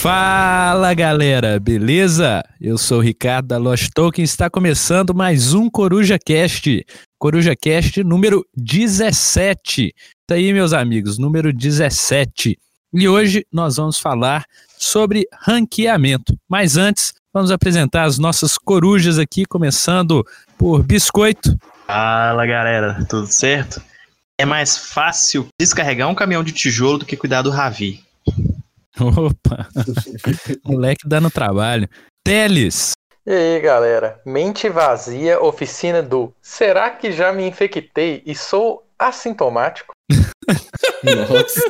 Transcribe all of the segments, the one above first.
Fala galera, beleza? Eu sou o Ricardo da Lost Token, está começando mais um Coruja Cast, Coruja Cast número 17. Tá aí, meus amigos, número 17. E hoje nós vamos falar sobre ranqueamento. Mas antes, vamos apresentar as nossas corujas aqui, começando por Biscoito. Fala galera, tudo certo? É mais fácil descarregar um caminhão de tijolo do que cuidar do Ravi. Opa! Moleque dando trabalho. Teles! E aí, galera? Mente vazia, oficina do Será que já me infectei e sou assintomático? Nossa.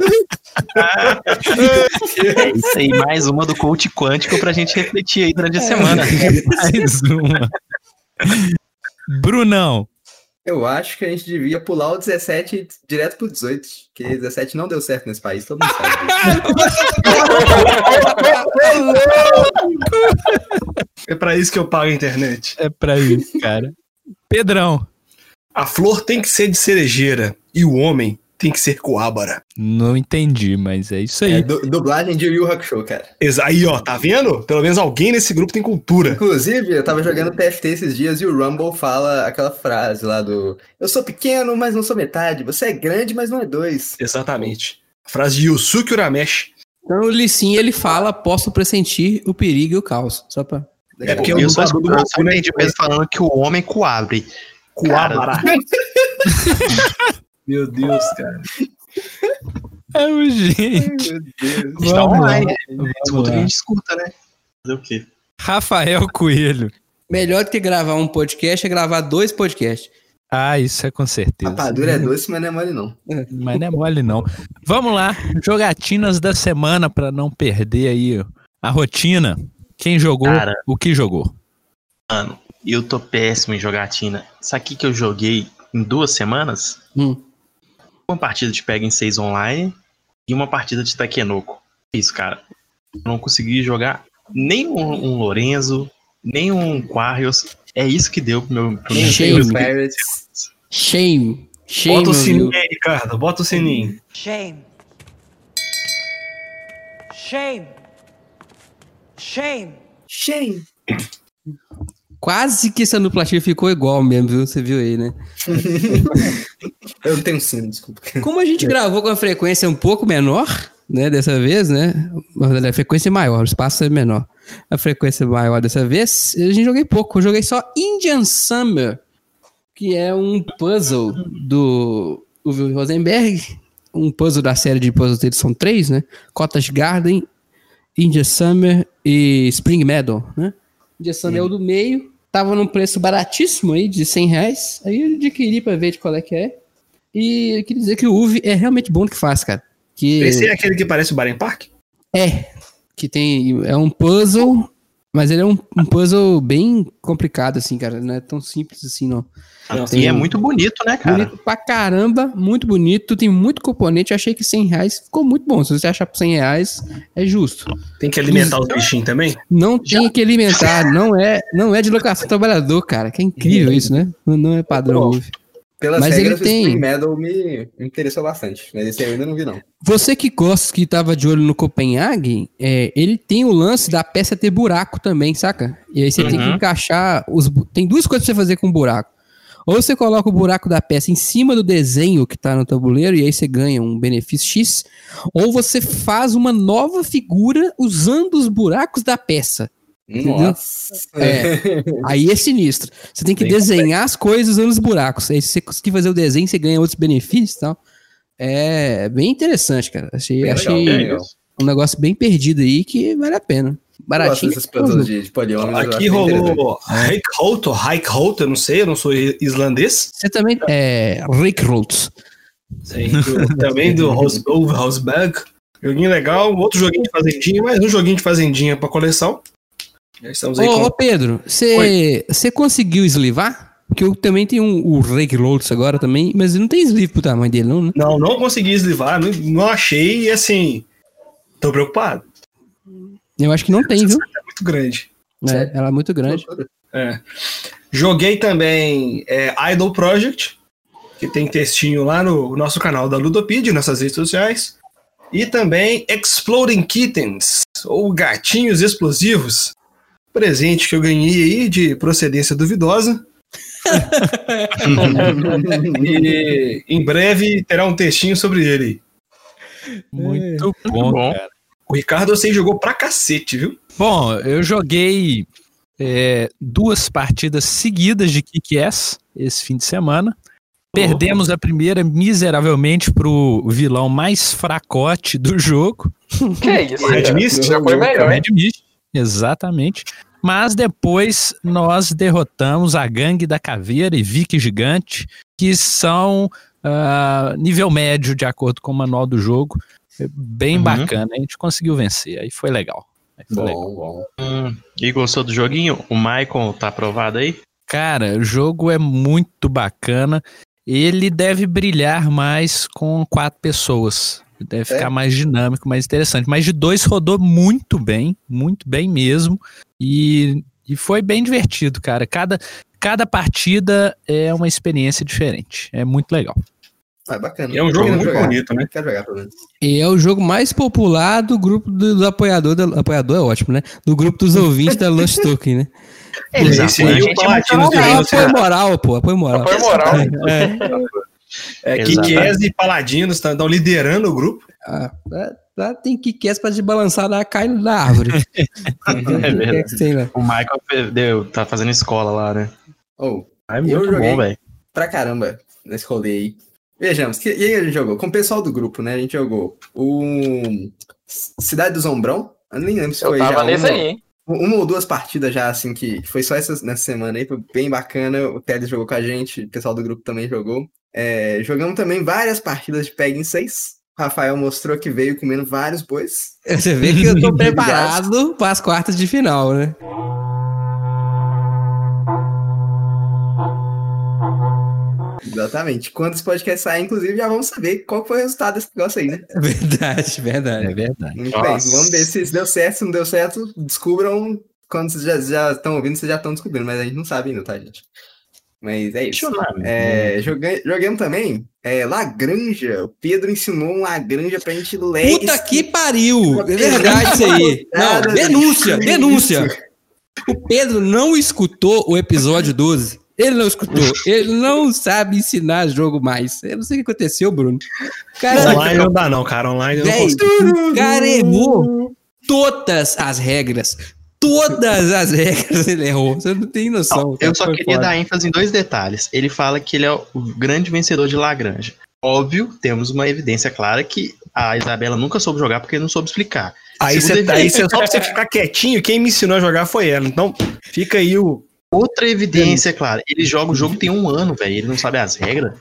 é isso aí, mais uma do coach quântico pra gente refletir aí durante a semana. mais uma. Brunão. Eu acho que a gente devia pular o 17 direto pro 18, porque 17 não deu certo nesse país, todo mundo sabe. é para isso que eu pago a internet. É para isso, cara. Pedrão. A flor tem que ser de cerejeira e o homem tem que ser coábara. Não entendi, mas é isso aí. É, du dublagem de Yu Hakusho, cara. Aí, ó, tá vendo? Pelo menos alguém nesse grupo tem cultura. Inclusive, eu tava jogando TFT esses dias e o Rumble fala aquela frase lá do Eu sou pequeno, mas não sou metade. Você é grande, mas não é dois. Exatamente. A frase de Yusuke Urameshi. Então o Lissin, ele fala, posso pressentir o perigo e o caos. Só pra... É porque eu, eu só escuto o falando que o homem coabre. Coabra. Meu Deus, cara. É o gente. Meu Deus. Está online. Escuta que a gente escuta, né? Fazer o quê? Rafael Coelho. Melhor do que gravar um podcast é gravar dois podcasts. Ah, isso é com certeza. Rapadura é doce, mas não é mole não. Mas não é mole não. Vamos lá, jogatinas da semana para não perder aí a rotina. Quem jogou, Cara, o que jogou? Mano, eu tô péssimo em jogatina. Sabe o que eu joguei em duas semanas? Hum uma partida de Pega em 6 online e uma partida de Takenoko. Isso, cara. Eu não consegui jogar nem um, um Lorenzo, nem um Quarrios. É isso que deu pro meu, pro meu Shame. Shame. Shame. Bota o sininho aí, Ricardo. Bota o sininho. Shame. Shame. Shame. Shame. Quase que essa duplativa ficou igual mesmo, viu? Você viu aí, né? Eu não tenho sino, desculpa. Como a gente gravou com a frequência um pouco menor, né, dessa vez, né? A frequência é maior, o espaço é menor. A frequência maior dessa vez, a gente joguei pouco. Eu joguei só Indian Summer, que é um puzzle do Uwe Rosenberg. Um puzzle da série de puzzles dele são três, né? Cottage Garden, Indian Summer e Spring Meadow, né? Indian Summer é o do meio, Tava num preço baratíssimo aí, de 100 reais. Aí eu adquiri pra ver de qual é que é. E eu queria dizer que o UV é realmente bom no que faz, cara. Que... Esse é aquele que parece o Baren Park? É. Que tem. É um puzzle mas ele é um, um, puzzle bem complicado, assim, cara. Não é tão simples assim, não. Ah, tem, e é muito bonito, né, cara? Bonito pra caramba, muito bonito. Tem muito componente. Eu achei que 100 reais ficou muito bom. Se você achar por 100 reais, é justo. Tem que alimentar os bichinhos também? Não Já. tem que alimentar. Não é, não é de locação trabalhador, cara. Que é incrível isso, né? Não é padrão. Pelas mas regras, ele tem... o Spring Meadow me interessou bastante, mas esse eu ainda não vi, não. Você que gosta, que tava de olho no Copenhague, é, ele tem o lance da peça ter buraco também, saca? E aí você uhum. tem que uhum. encaixar os... Tem duas coisas pra você fazer com buraco. Ou você coloca o buraco da peça em cima do desenho que tá no tabuleiro e aí você ganha um benefício X, ou você faz uma nova figura usando os buracos da peça. Nossa. É. Aí é sinistro. Você tem que Bem desenhar complexo. as coisas nos buracos. Aí se você conseguir fazer o desenho, você ganha outros benefícios e tal. É bem interessante, cara. Achei, bem achei legal, um negócio bem perdido aí que vale a pena. Baratinho. De, de Aqui rolou Reikholt, Reikholt, eu não sei, eu não sou islandês. Você também é Reikholt. também do Rosberg. Joguinho legal, outro joguinho de fazendinha, mais um joguinho de fazendinha pra coleção. Já estamos aí ô, com... ô Pedro, você conseguiu eslivar? Porque eu também tenho um, o Rake Lotus agora também, mas não tem sleeve pro tamanho dele, não, né? Não, não consegui eslivar, não, não achei e assim, tô preocupado. Eu acho que não tem, viu? É muito grande. É, ela é muito grande. É. Joguei também é, Idol Project, que tem textinho lá no nosso canal da Ludopedia, nessas redes sociais. E também Exploding Kittens, ou Gatinhos Explosivos. Presente que eu ganhei aí de procedência duvidosa. e em breve terá um textinho sobre ele. Muito bom, bom. cara. O Ricardo, você jogou pra cacete, viu? Bom, eu joguei é, duas partidas seguidas de Kick-Ass esse fim de semana. Perdemos a primeira miseravelmente pro vilão mais fracote do jogo, Que isso? Red? Mist? Já foi o melhor. Red Mist. Exatamente. Mas depois nós derrotamos a Gangue da Caveira e Vicky Gigante, que são ah, nível médio, de acordo com o manual do jogo. É Bem Uhum. bacana, a gente conseguiu vencer. Aí foi legal. Aí foi legal. Bom, bom. Hum, e gostou do joguinho? O Michael tá aprovado aí? Cara, o jogo é muito bacana. Ele deve brilhar mais com quatro pessoas. Deve É? ficar mais dinâmico, mais interessante. Mas de dois rodou muito bem, muito bem mesmo. E, e foi bem divertido, cara. Cada, cada partida é uma experiência diferente. É muito legal. Ah, bacana. E é um jogo muito jogar. bonito, né? Quero jogar, pelo menos. E é o jogo mais popular do grupo do, do apoiador. da- apoiador é ótimo, né? Do grupo dos ouvintes da Lost Token, né? Palatinos É, ganhou. apoio moral, pô. Apoio moral. Apoio moral. É, Exato. Kikés e Paladinos estão liderando o grupo. Ah, lá- lá tem que quer pra te balançar lá, cai na árvore. É verdade. tem? O Michael perdeu, tá fazendo escola lá, né? Oh, É Eu muito joguei. bom, velho. pra caramba nesse rolê aí. Vejamos, que, e aí a gente jogou? Com o pessoal do grupo, né? A gente jogou o Cidade do Zombrão. Eu nem lembro se Eu foi tava já nesse uma, aí, hein? uma ou duas partidas já, assim, que, que foi só essa, nessa semana aí. Foi bem bacana. O Teles jogou com a gente, o pessoal do grupo também jogou. É, jogamos também várias partidas de Peg em 6. Rafael mostrou que veio comendo vários bois. Você vê que eu tô preparado para as quartas de final, né? Exatamente. Quando esse podcast sair, inclusive, já vamos saber qual foi o resultado desse negócio aí, né? Verdade, verdade. É verdade. Muito Nossa. bem, vamos ver se deu certo, se não deu certo, descubram quando vocês já estão ouvindo, vocês já estão descobrindo, mas a gente não sabe ainda, tá, gente? Mas é isso. É, joguei, jogamos também é, Lagranja. O Pedro ensinou um Lagranja pra gente ler. Puta que pariu! É verdade isso aí. Não, denúncia, denúncia. O Pedro não escutou o episódio 12. Ele não escutou. Ele não sabe ensinar jogo mais. Eu não sei o que aconteceu, Bruno. Cara, Online não dá, não, cara. Online eu não consigo. o cara errou todas as regras. Todas as regras ele errou. Você não tem noção. Eu cara. só queria foda. dar ênfase em dois detalhes. Ele fala que ele é o grande vencedor de Lagrange. Óbvio, temos uma evidência clara que a Isabela nunca soube jogar porque não soube explicar. Aí você, aí você- só pra você ficar quietinho, quem me ensinou a jogar foi ela. Então, fica aí o. Outra evidência, claro. Ele joga o jogo tem um ano, velho. Ele não sabe as regras.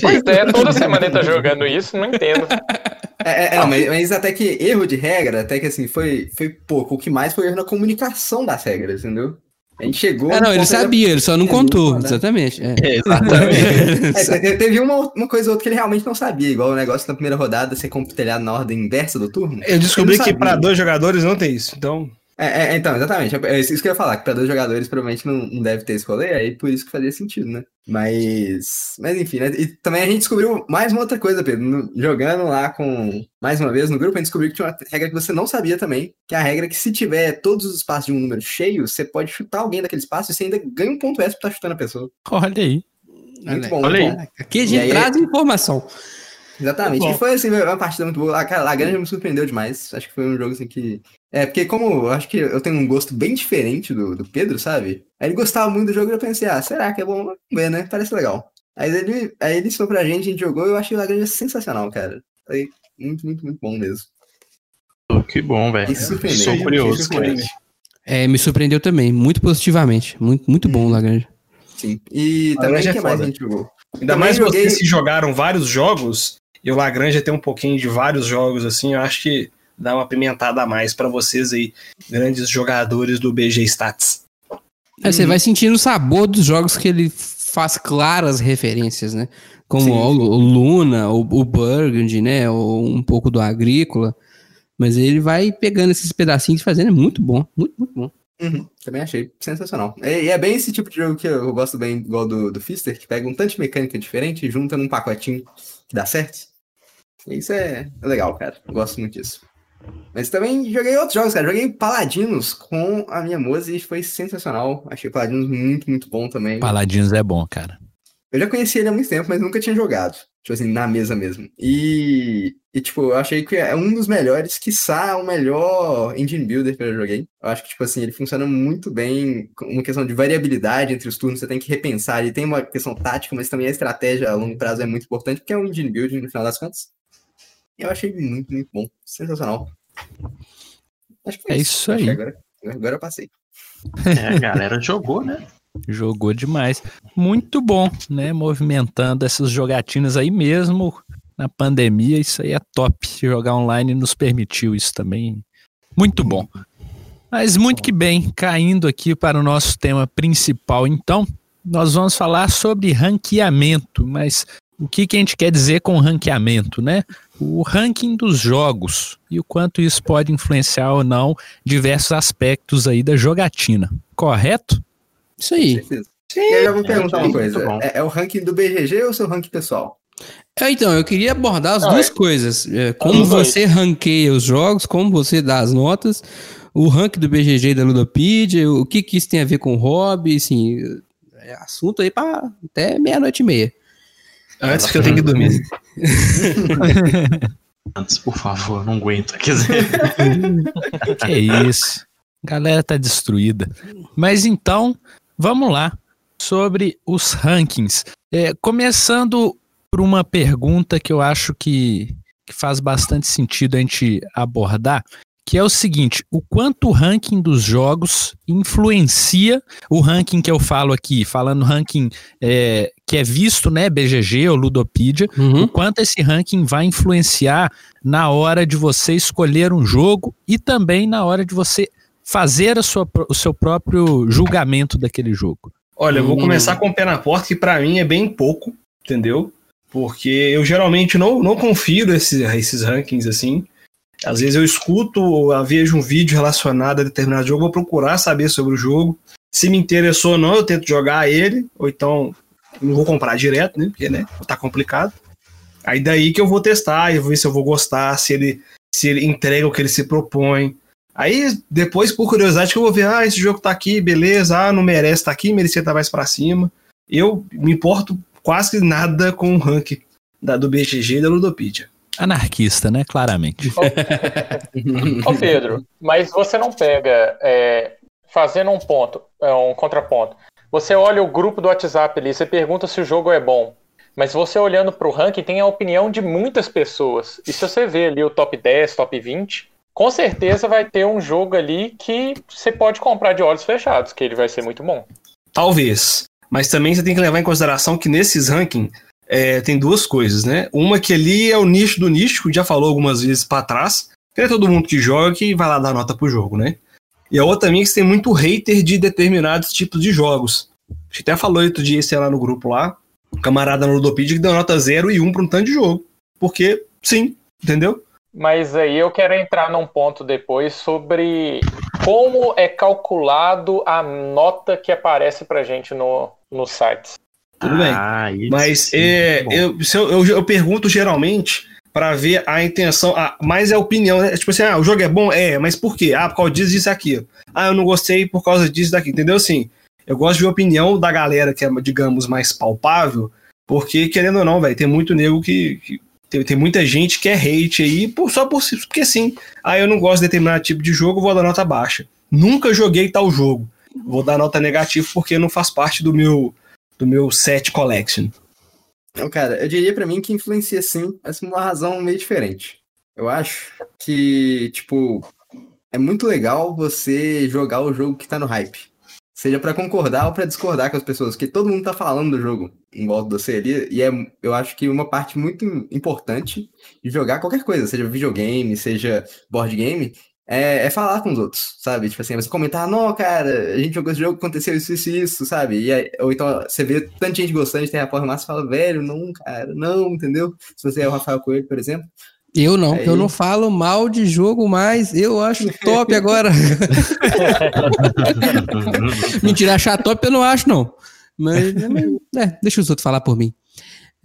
Pois é, toda semana ele tá jogando isso, não entendo. É, é, é, mas, mas até que erro de regra, até que assim, foi, foi pouco. O que mais foi erro na comunicação das regras, entendeu? A gente chegou. Ah, no não, ele sabia, ele só não É, contou. não, né? Exatamente. é. É, exatamente. É, te- teve uma, uma coisa ou outra que ele realmente não sabia, igual o negócio da primeira rodada ser computelhado na ordem inversa do turno. Eu descobri não que pra dois jogadores não tem isso. Então, É, é, então, exatamente. É isso que eu ia falar, que para dois jogadores provavelmente não, não deve ter esse rolê, aí por isso que fazia sentido, né? Mas. Mas enfim, né? E também a gente descobriu mais uma outra coisa, Pedro. No- jogando lá com. Mais uma vez no grupo, a gente descobriu que tinha uma regra que você não sabia também, que é a regra que se tiver todos os espaços de um número cheio, você pode chutar alguém daquele espaço e você ainda ganha um ponto extra pra estar chutando a pessoa. Olha aí. Muito Olha bom, olha muito aí. bom. Aqui a E gente aí- traz informação. Exatamente. Bom. E foi assim, uma partida muito boa. A, cara, Lagrange me surpreendeu demais. Acho que foi um jogo assim que. É, porque como eu acho que eu tenho um gosto bem diferente do, do Pedro, sabe? Aí ele gostava muito do jogo e eu pensei, ah, será que é bom? Vamos ver, né? Parece legal. Aí ele, aí ele ensinou pra gente, a gente jogou e eu achei o Lagrange sensacional, cara. Foi muito, muito, muito bom mesmo. que bom, velho. E. Sou curioso. surpreendente. É, me surpreendeu também, muito positivamente. Muito, muito bom, Lagrange. Sim. E também o é que mais a gente jogou? ainda Também mais joguei- vocês que jogaram vários jogos, e o Lagrange tem um pouquinho de vários jogos, assim, eu acho que dá uma pimentada a mais pra vocês aí, grandes jogadores do BG Stats. Aí você vai sentindo o sabor dos jogos que ele faz claras referências, né? Como Sim. o, Luna, o, o Burgundy, né? Ou um pouco do Agrícola. Mas ele vai pegando esses pedacinhos e fazendo, é muito bom, muito, muito bom. Uhum, também achei sensacional. E, e é bem esse tipo de jogo que eu, eu gosto bem, igual do, do Fister, que pega um tanto de mecânica diferente e junta num pacotinho que dá certo. Isso é legal, cara. Eu gosto muito disso. Mas também joguei outros jogos, cara. Joguei Paladinos com a minha moça e foi sensacional. Achei Paladinos muito, muito bom também. Paladinos é bom, cara. Eu já conhecia ele há muito tempo, mas nunca tinha jogado. Tipo assim, na mesa mesmo. E, e tipo, eu achei que é um dos melhores, quiçá o melhor engine builder que eu já joguei. Eu acho que, tipo assim, ele funciona muito bem uma questão de variabilidade entre os turnos, você tem que repensar. Ele tem uma questão tática, mas também a estratégia a longo prazo é muito importante, porque é um engine building no final das contas. E eu achei muito, muito bom. Sensacional. Acho que foi é isso aí. Agora, agora eu passei. É, a galera jogou, né? Jogou demais. Muito bom, né? Movimentando essas jogatinas aí mesmo na pandemia. Isso aí é top. Jogar online nos permitiu isso também. Muito bom. Mas muito que bem, caindo aqui para o nosso tema principal, então, nós vamos falar sobre ranqueamento, mas o que, que a gente quer dizer com ranqueamento, né? O ranking dos jogos e o quanto isso pode influenciar ou não diversos aspectos aí da jogatina, correto? Isso aí. Sim, eu vou perguntar é, uma coisa: é, é, o ranking do BGG ou o seu ranking pessoal? É, então, eu queria abordar as duas é. coisas. É, como você ranqueia os jogos, como você dá as notas, o ranking do BGG e da Ludopedia, o que, que isso tem a ver com o hobby, assim, é assunto aí para até meia-noite e meia. Antes que eu tenho que dormir. Antes, por favor, não aguento. Quer dizer. que isso. A galera tá destruída. Mas então, Vamos lá, sobre os rankings. É, começando por uma pergunta que eu acho que, que faz bastante sentido a gente abordar, que é o seguinte: o quanto o ranking dos jogos influencia o ranking que eu falo aqui, falando ranking é, que é visto, né, BGG ou Ludopedia, uhum. o quanto esse ranking vai influenciar na hora de você escolher um jogo e também na hora de você fazer a sua, o seu próprio julgamento daquele jogo? Olha, eu vou hum. começar com o pé na porta, que para mim é bem pouco, entendeu? Porque eu geralmente não, não confio nesses, esses rankings assim. Às vezes eu escuto, eu vejo um vídeo relacionado a determinado jogo, vou procurar saber sobre o jogo. Se me interessou ou não, eu tento jogar ele, ou então não vou comprar direto, né? Porque, né, tá complicado. Aí daí que eu vou testar e vou ver se eu vou gostar, se ele, se ele entrega o que ele se propõe, Aí, depois, por curiosidade, que eu vou ver, ah, esse jogo tá aqui, beleza, ah, não merece tá aqui, merecia estar tá mais pra cima. Eu me importo quase nada com o rank da, do BGG e da Ludopedia. Anarquista, né? Claramente. Ô, Pedro, mas você não pega, é, fazendo um ponto, é, um contraponto. Você olha o grupo do WhatsApp ali, você pergunta se o jogo é bom. Mas você olhando para o ranking, tem a opinião de muitas pessoas. E se você vê ali o top 10, top 20, com certeza vai ter um jogo ali que você pode comprar de olhos fechados, que ele vai ser muito bom. Talvez. Mas também você tem que levar em consideração que nesses rankings é, tem duas coisas, né? Uma que ali é o nicho do nicho, já falou algumas vezes para trás, que é todo mundo que joga que vai lá dar nota pro jogo, né? E a outra também é que você tem muito hater de determinados tipos de jogos. A gente até falou outro dia, sei lá, no grupo lá, um camarada no Ludopedia que deu nota 0 e 1 um para um tanto de jogo. Porque, sim, entendeu? Mas aí eu quero entrar num ponto depois sobre como é calculado a nota que aparece pra gente no, nos sites. Tudo bem. Ah, mas é, eu, eu, eu, pergunto geralmente para ver a intenção, ah, mais é a opinião, né? Tipo assim, ah, o jogo é bom? É, mas por quê? Ah, por causa disso, disso. Ah, eu não gostei por causa disso daqui, entendeu? Assim, eu gosto de ver a opinião da galera que é, digamos, mais palpável, porque, querendo ou não, velho, tem muito nego que, que tem, tem muita gente que é hate aí por, só por, porque sim. Ah, eu não gosto de determinado tipo de jogo, vou dar nota baixa. Nunca joguei tal jogo. Vou dar nota negativa porque não faz parte do meu do meu set collection. Não, cara, eu diria para mim que influencia sim, mas por uma razão meio diferente. Eu acho que, tipo, é muito legal você jogar o jogo que tá no hype seja para concordar ou para discordar com as pessoas, porque todo mundo tá falando do jogo em volta de você ali, e é, eu acho que uma parte muito importante de jogar qualquer coisa, seja videogame, seja board game, é, é, falar com os outros, sabe? Tipo assim, você comentar, não, cara, a gente jogou esse jogo, aconteceu isso, isso, isso, sabe? E aí, ou então você vê tanta gente gostando de Terraform Massa e fala, velho, não, cara, não, entendeu? Se você é o Rafael Coelho, por exemplo, eu não, Aí... eu não falo mal de jogo mais, eu acho top agora. Mentira, achar top eu não acho, não. Mas, é, deixa os outros falar por mim.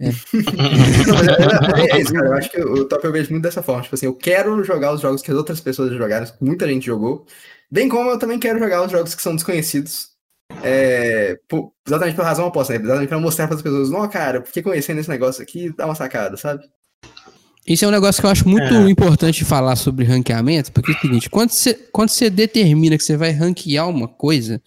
Não, mas é, é- é isso, cara. Eu acho que o top eu vejo muito dessa forma. Tipo assim, eu quero jogar os jogos que as outras pessoas já jogaram, que muita gente jogou. Bem como eu também quero jogar os jogos que são desconhecidos. É, por- exatamente pela razão oposta, né? Exatamente pra mostrar para as pessoas, não, cara, porque conhecendo esse negócio aqui dá uma sacada, sabe? Isso é um negócio que eu acho muito É. importante falar sobre ranqueamento, porque é o seguinte, quando você, quando você determina que você vai ranquear uma coisa,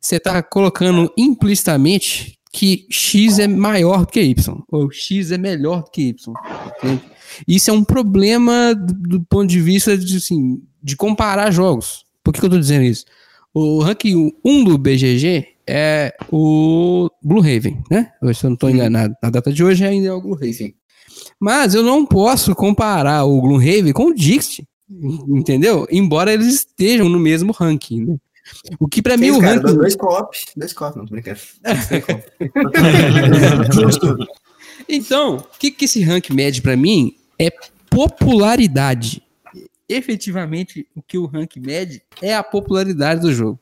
você tá colocando implicitamente que X é maior do que Y, ou X é melhor do que Y. entende? Isso é um problema do, do ponto de vista de, assim, de comparar jogos. Por que, que eu tô dizendo isso? O ranking 1 do BGG é o Blue Raven, né? Se eu não tô enganado, na data de hoje ainda é o Blue Raven. Mas eu não posso comparar o Gloomhaven com o Dixit, entendeu? Embora eles estejam no mesmo ranking, né? O que pra mim o cara, ranking... dois co-op, dois co-op, não, tô brincando. Então, o que, que esse rank mede pra mim é popularidade. Efetivamente, o que o rank mede é a popularidade do jogo.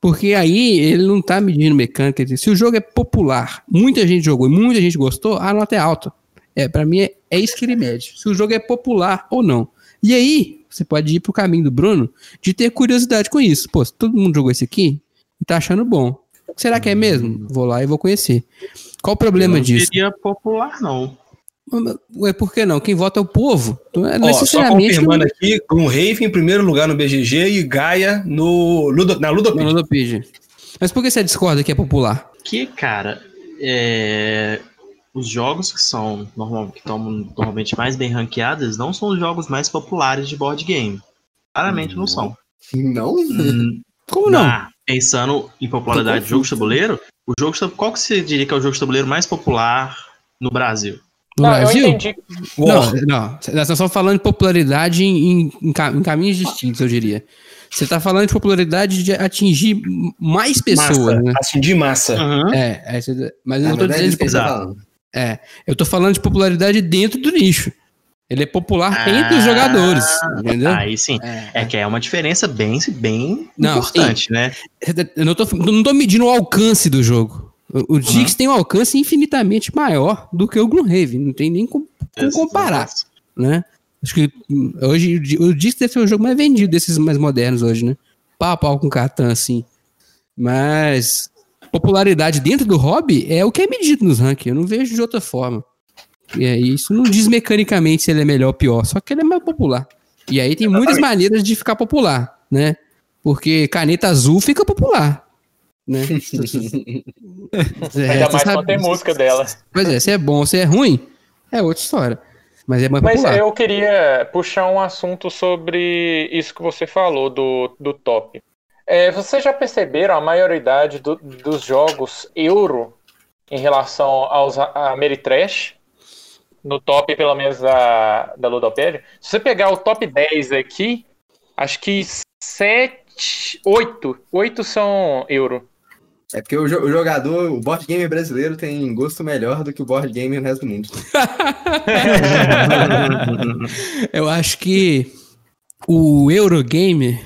Porque aí ele não tá medindo mecânica. Se o jogo é popular, muita gente jogou e muita gente gostou, a nota é alta. É, para mim é, é isso que ele mede. Se o jogo é popular ou não. E aí, você pode ir pro caminho do Bruno de ter curiosidade com isso. Pô, se todo mundo jogou esse aqui e tá achando bom. Será que é mesmo? Vou lá e vou conhecer. Qual o problema eu não disso? diria popular, não. Ué, por que não? Quem vota é o povo. Não é Ó, só necessariamente confirmando aqui, Gloomhaven em primeiro lugar no BGG e Gaia no Ludo, na Ludopedia. Ludopedia. Mas por que você discorda que é popular? Que, cara, é, os jogos que são normal, que estão normalmente mais bem ranqueados não são os jogos mais populares de board game. Claramente não são. Não? Hum, Como não? na- pensando em popularidade de jogo de tabuleiro, o jogo qual que você diria que é o jogo de tabuleiro mais popular no Brasil? No Não, Brasil? eu entendi. Não, não. Nós estamos falando de popularidade em, em em caminhos distintos, eu diria. Você está falando de popularidade de atingir mais pessoas, massa, né? assim, de massa. É, aí você- mas eu Ah, não tô é dizendo de tá falando. É, eu tô falando de popularidade dentro do nicho. Ele é popular entre os Ah, jogadores, entendeu? Aí sim. É, É que é uma diferença bem, bem Não, importante, né? Eu não tô, não tô medindo o alcance do jogo. O, o Dix tem um alcance infinitamente maior do que o Gloomhaven. Não tem nem como, como comparar, né? Acho que hoje o Dix deve ser o jogo mais vendido desses mais modernos hoje, né? Pau a pau com Catan, assim. Mas popularidade dentro do hobby é o que é medido nos rankings. Eu não vejo de outra forma. E aí, isso não diz mecanicamente se ele é melhor ou pior, só que ele é mais popular. E aí tem muitas maneiras de ficar popular, né? Porque caneta azul fica popular. Né? É, Ainda mais sabe- quando tem música dela. Pois é, se é bom ou se é ruim, é outra história. Mas é mais Mas popular. eu queria puxar um assunto sobre isso que você falou do, do top. É, vocês já perceberam a maioridade do- dos jogos euro em relação aos a Ameritrash? No top, pelo menos, da, da Ludopédia? Se você pegar o top 10 aqui, acho que 7, 8, 8 são euro. É porque o jogador, o board game brasileiro tem gosto melhor do que o board game no resto do mundo. Eu acho que o Eurogame,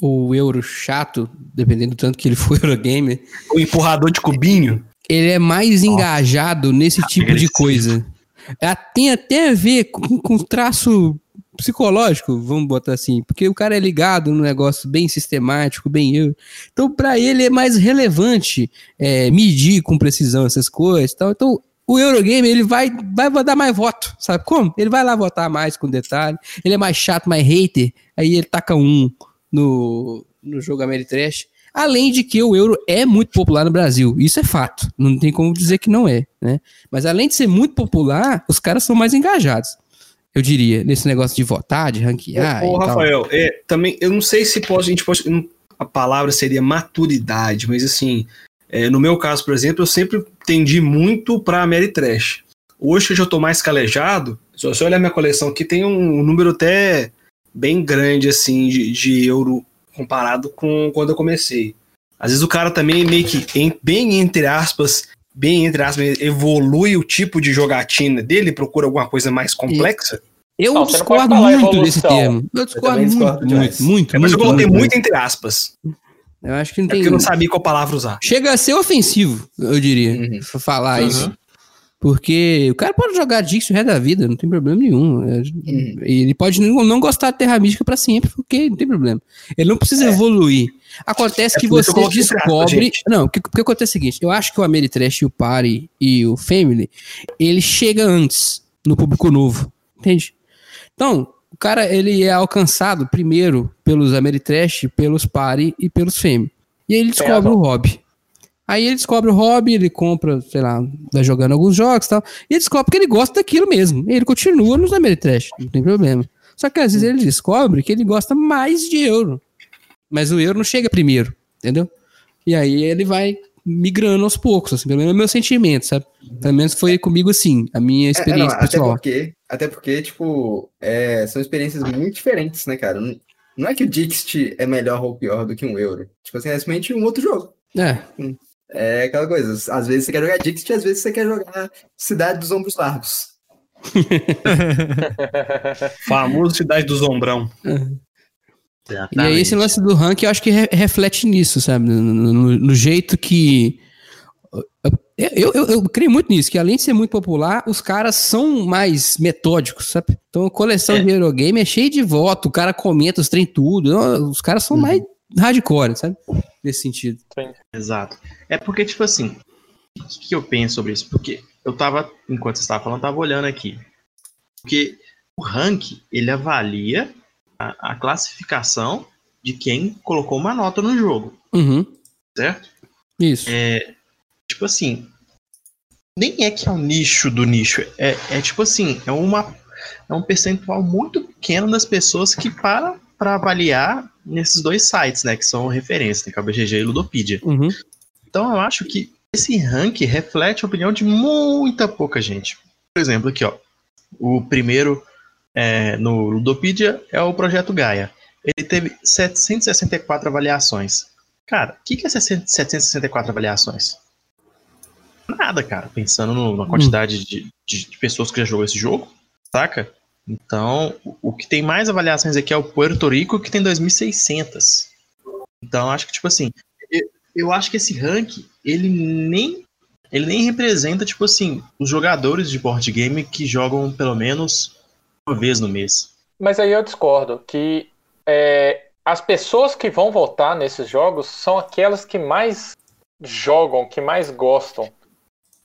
o Euro chato, dependendo do tanto que ele for Eurogame, O empurrador de cubinho. ele é mais engajado nesse tipo de coisa. É, Tem até a ver com, com traço psicológico, vamos botar assim, porque o cara é ligado num negócio bem sistemático, bem eu. Então, para ele é mais relevante é, medir com precisão essas coisas, e tal. Então, o Eurogame ele vai, vai dar mais voto, sabe como? Ele vai lá votar mais com detalhe. Ele é mais chato, mais hater. Aí ele taca um no, no jogo Ameritrash. Além de que o euro é muito popular no Brasil. Isso é fato. Não tem como dizer que não é, né? Mas além de ser muito popular, os caras são mais engajados. Eu diria, nesse negócio de votar, de ranquear. Ô. Rafael, é, também, eu não sei se pode, a gente pode. A palavra seria maturidade, mas assim, é, no meu caso, por exemplo, eu sempre tendi muito pra Ameritrash. Hoje que eu já tô mais calejado, se você olhar minha coleção aqui, tem um, número até bem grande, assim, de, de euro comparado com quando eu comecei. Às vezes o cara também meio que, em- bem entre aspas, bem entre aspas, evolui o tipo de jogatina dele, procura alguma coisa mais complexa. Eu Não, discordo muito desse termo. Eu discordo muito, discordo muito, muito, É, mas eu muito, coloquei muito. muito entre aspas. Eu acho que não É tem. porque eu não sabia qual palavra usar. Chega a ser ofensivo, eu diria, Uhum. falar Uhum. isso. Porque o cara pode jogar Dix o resto da vida, não tem problema nenhum. É, Ele pode não, não gostar de Terra Mística pra sempre, porque não tem problema. Ele não precisa evoluir. Acontece É que você que descobre. gente. não, o que, que acontece é o seguinte: eu acho que o Ameritrash, o Party e o Family, ele chega antes no público novo. Entende? Então, o cara ele é alcançado primeiro pelos Ameritrash, pelos Party e pelos Family. E aí ele descobre o hobby. Aí ele descobre o hobby, ele compra, sei lá, vai jogando alguns jogos e tal. E ele descobre que ele gosta daquilo mesmo. Ele continua nos Ameritrash, não tem problema. Só que às vezes ele descobre que ele gosta mais de euro. Mas o euro não chega primeiro, entendeu? E aí ele vai migrando aos poucos, assim, pelo menos é o meu sentimento, sabe? Pelo menos foi comigo assim, a minha É, é, não, experiência até pessoal. porque, até porque, tipo, é, são experiências muito diferentes, né, cara? Não, não é que o Dixit é melhor ou pior do que um euro. Tipo assim, é simplesmente um outro jogo. É, É aquela coisa, às vezes você quer jogar Dixit, às vezes você quer jogar Cidade dos Ombros Largos. Famoso Cidade do Zombrão. E aí esse lance do ranking eu acho que re- reflete nisso, sabe? No, no- no jeito que. Eu, eu, eu creio muito nisso, que além de ser muito popular, os caras são mais metódicos, sabe? Então a coleção É. de Eurogame é cheia de voto, o cara comenta os trem tudo. Os caras são Uhum. mais hardcore, sabe? Nesse sentido. Exato. É porque, tipo assim, o que que eu penso sobre isso? Porque eu tava, enquanto você estava falando, eu tava olhando aqui. Porque o rank, ele avalia a, a classificação de quem colocou uma nota no jogo, Uhum, certo? isso. Tipo assim, nem é que é o nicho do nicho, é, é tipo assim, é uma é um percentual muito pequeno das pessoas que param para avaliar nesses dois sites, né, que são referência, né, que é o BGG e o Ludopedia. Uhum. Então eu acho que esse ranking reflete a opinião de muita pouca gente. Por exemplo, aqui ó, o primeiro é, no Ludopedia é o Projeto Gaia. Ele teve 764 avaliações. Cara, o que, que é 764 avaliações? Nada, cara, pensando no- na quantidade de, de- de pessoas que já jogou esse jogo, saca? Então, o- que tem mais avaliações aqui é o Puerto Rico, que tem 2.600. Então, acho que, tipo assim, eu, eu acho que esse ranking, ele nem, ele nem representa, tipo assim, os jogadores de board game que jogam pelo menos uma vez no mês. Mas aí eu discordo que é, as pessoas que vão votar nesses jogos são aquelas que mais jogam, que mais gostam.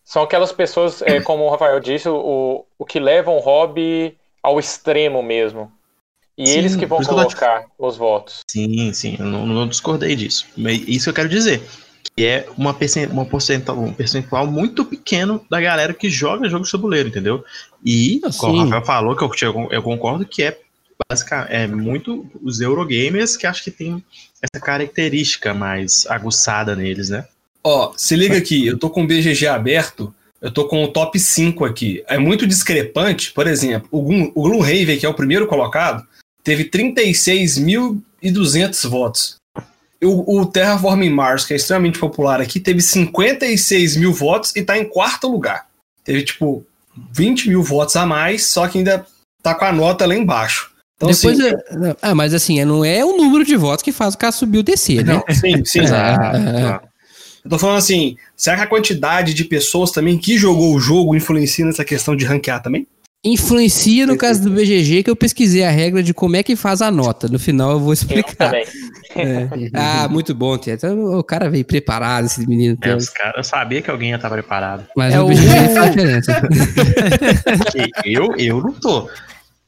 São aquelas pessoas, é, como o Rafael disse, o, o que levam o hobby ao extremo mesmo. E Sim, eles que vão que eu colocar os votos. Sim, sim, eu não, não discordei disso. Mas isso eu quero dizer. Que é uma, uma porcentual, um percentual muito pequeno da galera que joga jogos de tabuleiro, entendeu? E, como o. Rafael falou, que eu, eu concordo que é basicamente é muito os Eurogamers que acho que tem essa característica mais aguçada neles, né? Ó, se liga aqui, eu tô com o BGG aberto, eu tô com o top 5 aqui. É muito discrepante, por exemplo, o, Gloom- o Gloomhaven, que é o primeiro colocado, teve 36.200 votos. O, o Terraforming Mars, que é extremamente popular aqui, teve 56 mil votos e tá em quarto lugar. Teve, tipo, 20 mil votos a mais, só que ainda tá com a nota lá embaixo. Então, Depois, assim, é- não, ah, mas assim, é- não é o número de votos que faz o cara subir ou descer, né? não, sim, sim. É, Eu tô falando assim, será que a quantidade de pessoas também que jogou o jogo influencia nessa questão de ranquear também? Influencia no caso do BGG que eu pesquisei a regra de como é que faz a nota. No final eu vou Eu explicar. também. É. Ah, muito bom. Então, o cara veio preparado, esse menino. É, os caras, eu sabia que alguém ia estar preparado. Mas É o o- BGG faz diferença. E eu, eu não tô.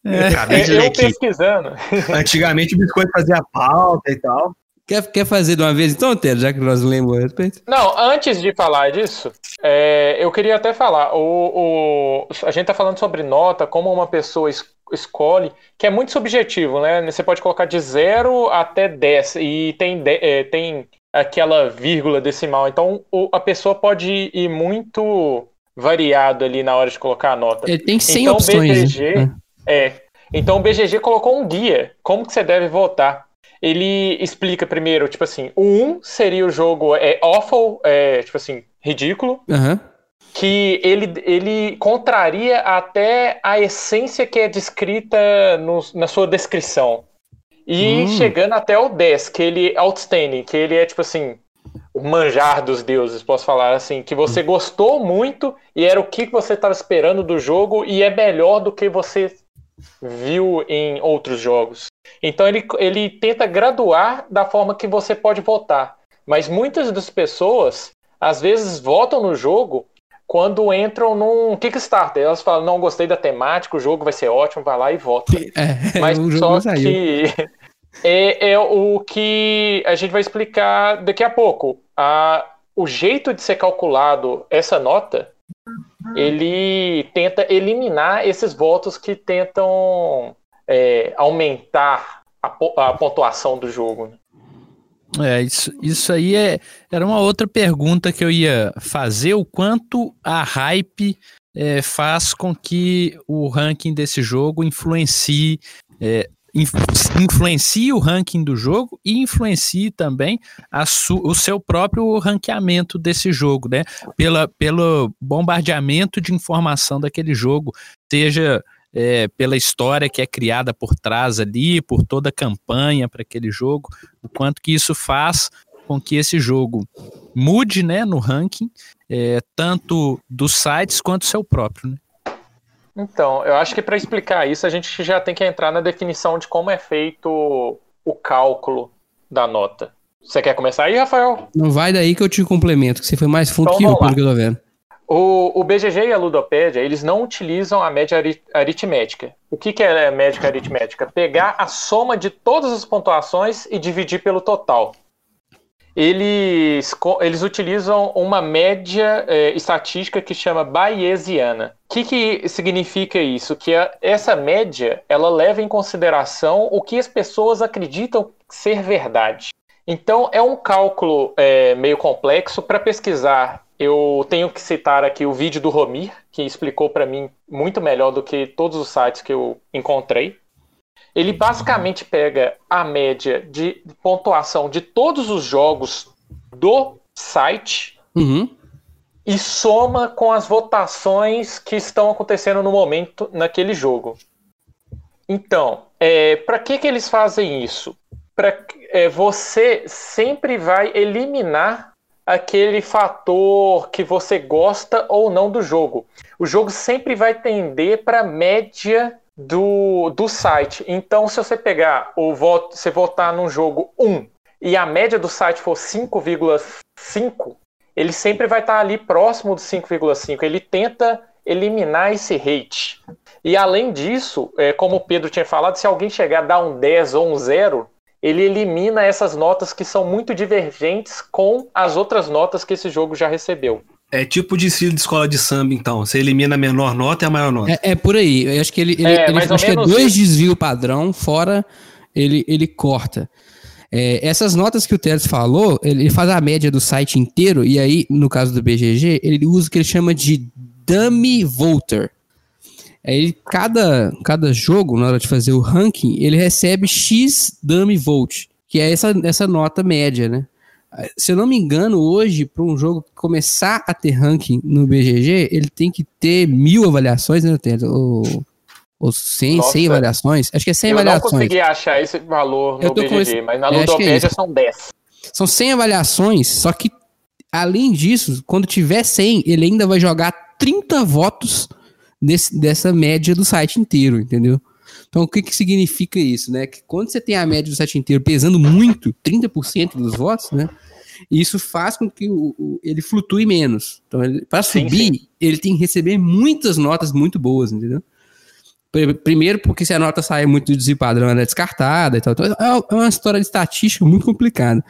Eu acabei de É, ler eu aqui. pesquisando. Antigamente o Biscoito fazia pauta e tal. Quer, quer fazer de uma vez então, Ted, já que nós lemos a respeito? Não, antes de falar disso, é, eu queria até falar. O, o- a gente tá falando sobre nota, como uma pessoa es- escolhe, que é muito subjetivo, né? Você pode colocar de 0 até 10 e tem, de- é, tem aquela vírgula decimal. Então o- a pessoa pode ir muito variado ali na hora de colocar a nota. Ele tem 100 Então, opções. BGG né? É. Então o BGG colocou um guia, como que você deve votar. Ele explica primeiro, tipo assim, o 1 seria o jogo é awful, é, tipo assim, ridículo, Aham. que ele, ele contraria até a essência que é descrita no- na sua descrição. E Hum. chegando até o 10, que ele outstanding, que ele é tipo assim, o manjar dos deuses, posso falar assim, que você gostou muito e era o que você estava esperando do jogo e é melhor do que você viu em outros jogos. Então ele, ele tenta graduar da forma que você pode votar. Mas muitas das pessoas às vezes votam no jogo quando entram num Kickstarter. Elas falam, não, gostei da temática, o jogo vai ser ótimo, vai lá e vota. É, Mas o só que é, é o que a gente vai explicar daqui a pouco. A, o jeito de ser calculado essa nota, ele tenta eliminar esses votos que tentam é, aumentar a, a pontuação do jogo. né? É, isso, isso aí é, era uma outra pergunta que eu ia fazer, o quanto a hype é, faz com que o ranking desse jogo influencie, é, inf- influencie o ranking do jogo e influencie também o seu próprio ranqueamento desse jogo, né? Pela, pelo bombardeamento de informação daquele jogo, seja é, pela história que é criada por trás ali, por toda a campanha para aquele jogo, o quanto que isso faz com que esse jogo mude né, no ranking, é, tanto dos sites quanto seu próprio. Né? Então, eu acho que para explicar isso, a gente já tem que entrar na definição de como é feito o cálculo da nota. Você quer começar aí, Rafael? Não vai daí que eu te complemento, que você foi mais fundo Então que eu, pelo que eu tô vendo. O, o BGG e a Ludopédia, eles não utilizam a média ari- aritmética. O que, que é a média aritmética? Pegar a soma de todas as pontuações e dividir pelo total. Eles, eles utilizam uma média é, estatística que chama Bayesiana. O que, que significa isso? Que a- essa média ela leva em consideração o que as pessoas acreditam ser verdade. Então é um cálculo é, meio complexo para pesquisar. Eu tenho que citar aqui o vídeo do Romir, que explicou para mim muito melhor do que todos os sites que eu encontrei. Ele basicamente pega a média de pontuação de todos os jogos do site Uhum. e soma com as votações que estão acontecendo no momento naquele jogo. Então, é, para que, que eles fazem isso? Pra, é, você sempre vai eliminar aquele fator que você gosta ou não do jogo. O jogo sempre vai tender para a média do, do site. Então, se você pegar o voto, você votar num jogo 1 e a média do site for 5,5, ele sempre vai estar ali próximo do 5,5. Ele tenta eliminar esse hate. E além disso, é, como o Pedro tinha falado, se alguém chegar a dar um 10 ou um 0, ele elimina essas notas que são muito divergentes com as outras notas que esse jogo já recebeu. É tipo de estilo de escola de samba, então. Você elimina a menor nota e a maior nota. É, é por aí. Eu acho que ele, ele, É, ele- acho que é dois desvios padrão, fora ele, ele corta. É, essas notas que o Teles falou, ele, ele faz a média do site inteiro, e aí, no caso do BGG, ele usa o que ele chama de dummy voter. Aí, cada, cada jogo, na hora de fazer o ranking, ele recebe X dummy vote, que é essa, essa nota média, né? Se eu não me engano, hoje, para um jogo começar a ter ranking no BGG, ele tem que ter mil avaliações, né, Teles? Ou, ou 100, Nossa. 100 avaliações? Acho que é 100 eu não avaliações. consegui achar esse valor Eu no BGG, esse- mas na é, é Ludopédia isso. são 10. São 100 avaliações, só que além disso, quando tiver 100, ele ainda vai jogar 30 votos desse- dessa média do site inteiro, entendeu? Então, o que, que significa isso, né? Que quando você tem a média do site inteiro pesando muito, 30% dos votos, né? Isso faz com que o, o- ele flutue menos. Então, para Sim, subir, ele tem que receber muitas notas muito boas, entendeu? Pr- Primeiro, porque se a nota sair muito do ela é descartada e tal. Então, é é uma história de estatística muito complicada.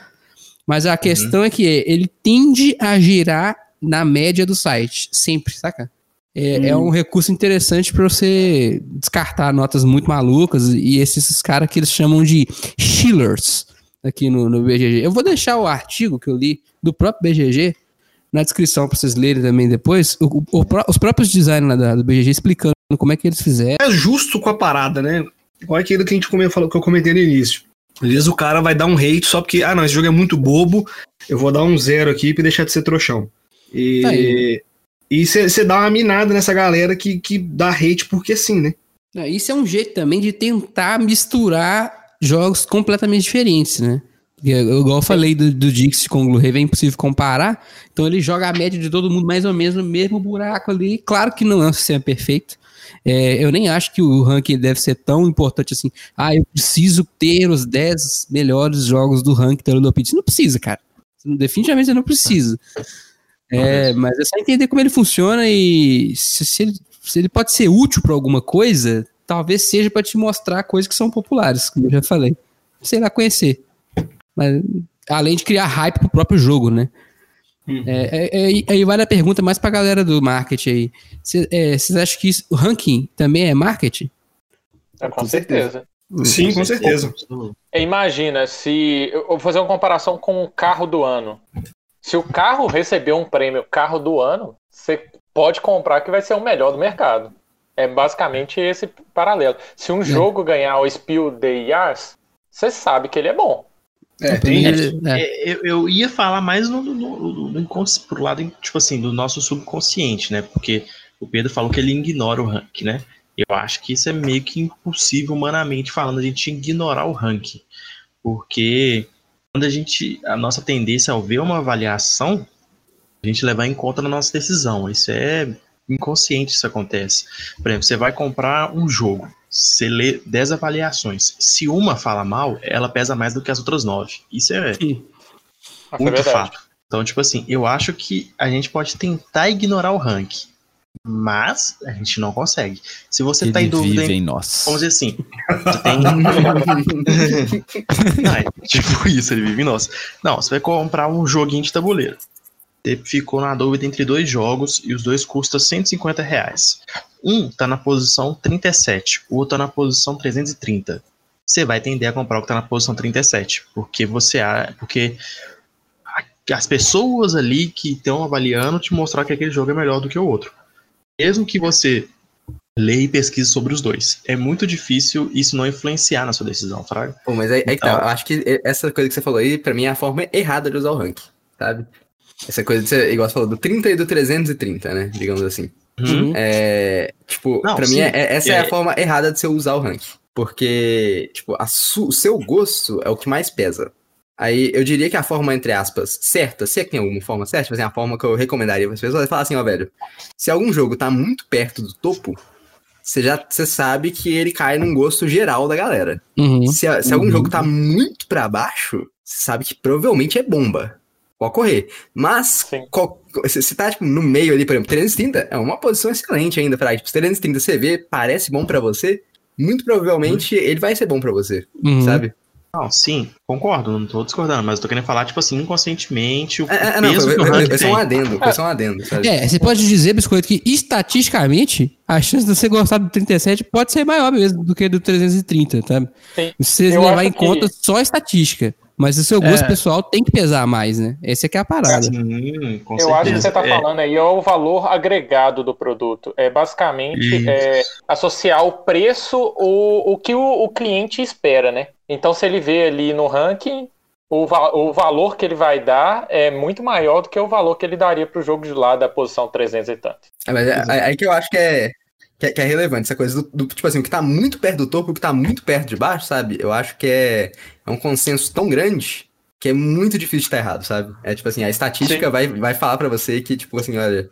Mas a questão é que ele tende a girar na média do site, sempre, saca? É, é um recurso interessante para você descartar notas muito malucas e esses caras que eles chamam de chillers aqui no, no BGG. Eu vou deixar o artigo que eu li do próprio BGG na descrição para vocês lerem também depois. O- o- os próprios designers da- do BGG explicando como é que eles fizeram. É justo com a parada, né? Igual aquilo que a gente come- falou, que eu comentei no início. Às vezes o cara vai dar um hate só porque, ah, não, esse jogo é muito bobo, eu vou dar um zero aqui pra deixar de ser trouxão. E Tá. E você dá uma minada nessa galera que, que dá hate porque sim, né? É, Isso é um jeito também de tentar misturar jogos completamente diferentes, né? Igual eu falei do, do Dix com o Gloomhaven, é impossível comparar. Então ele joga a média de todo mundo mais ou menos no mesmo buraco ali. Claro que não é um sistema perfeito. É, eu nem acho que o ranking deve ser tão importante assim. Ah, eu preciso ter os 10 melhores jogos do ranking da Ludopix. Não precisa, cara. Definitivamente você não precisa. É, mas é só entender como ele funciona e se, se, ele, se ele pode ser útil para alguma coisa, talvez seja para te mostrar coisas que são populares, como eu já falei. Sei lá, conhecer. Mas, além de criar hype pro próprio jogo, né? Uhum. É, é, é, aí vale a pergunta mais pra galera do marketing aí. Vocês é, acham que isso, o ranking também é marketing? É, com, certeza. certeza. Sim, com certeza. Imagina se. Eu vou fazer uma comparação com o carro do ano. Se o carro receber um prêmio carro do ano, você pode comprar que vai ser o melhor do mercado. É basicamente esse paralelo. Se um é. jogo ganhar o Spiel the Years, você sabe que ele é bom. É, tem é, eu, eu, ia falar mais no, no, no, no pro lado, tipo assim, do nosso subconsciente, né? Porque o Pedro falou que ele ignora o rank, né? Eu acho que isso é meio que impossível, humanamente falando, a gente ignorar o ranking. Porque quando a gente. A nossa tendência ao ver uma avaliação, a gente levar em conta na nossa decisão. Isso é inconsciente, isso acontece. Por exemplo, você vai comprar um jogo. Você lê 10 avaliações. Se uma fala mal, ela pesa mais do que as outras 9. Isso é Sim. muito é fato. Então, tipo assim, eu acho que a gente pode tentar ignorar o ranking. Mas a gente não consegue. Se você ele tá em dúvida. Vive em nós. Vamos dizer assim. Você tem. não, é tipo isso, ele vive em nós. Não, você vai comprar um joguinho de tabuleiro. Você ficou na dúvida entre dois jogos e os dois custam 150 reais. Um tá na posição 37, o outro tá na posição 330. Você vai tender a comprar o que tá na posição 37, porque você porque as pessoas ali que estão avaliando te mostrar que aquele jogo é melhor do que o outro. Mesmo que você leia e pesquise sobre os dois. É muito difícil isso não influenciar na sua decisão, Fraga. Pô, mas aí, aí então, tá, eu acho que essa coisa que você falou aí, pra mim, é a forma errada de usar o ranking, sabe? Essa coisa de ser, igual você falou, do 30 e do 330, né? Digamos assim. Uhum. É, tipo, Não, pra sim. mim, é, é, essa é. é. a forma errada de você usar o ranking. Porque, tipo, o seu gosto é o que mais pesa. Aí eu diria que a forma, entre aspas, certa, se é que tem alguma forma certa, tipo assim, a forma que eu recomendaria para as pessoas é falar assim, ó, velho, se algum jogo tá muito perto do topo, você já você sabe que ele cai num gosto geral da galera. Uhum. Se, se algum uhum. jogo tá muito para baixo, você sabe que provavelmente é bomba pode correr. Mas, se você tá, tipo, no meio ali, por exemplo, 330 é uma posição excelente ainda pra, tipo, 330 você vê, parece bom para você, muito provavelmente uhum. ele vai ser bom para você, uhum. sabe? Não, sim, concordo, não tô discordando, mas eu tô querendo falar, tipo assim, inconscientemente, o, é, é, não, peso foi, que o ranking foi, um adendo, só um adendo, sabe? É, você pode dizer, Biscoito, que estatisticamente, a chance de você gostar do 37 pode ser maior mesmo do que do 330, sabe? Sim. Se você levar em que... conta só a estatística. Mas o seu gosto é. pessoal tem que pesar mais, né? Essa é que é a parada. Sim, Eu acho que você está é. falando aí é o valor agregado do produto. É basicamente é, associar o preço o, o que o, o, cliente espera, né? Então, se ele vê ali no ranking, o, o valor que ele vai dar é muito maior do que o valor que ele daria para o jogo de lá da posição 300 e tanto. É, mas é, aí é que eu acho que é, que é, que é, relevante, essa coisa do, do, tipo assim, o que tá muito perto do topo, o que tá muito perto de baixo, sabe? Eu acho que é, é um consenso tão grande que é muito difícil de estar errado, sabe? É tipo assim, a estatística vai, vai falar para você que, tipo assim, olha,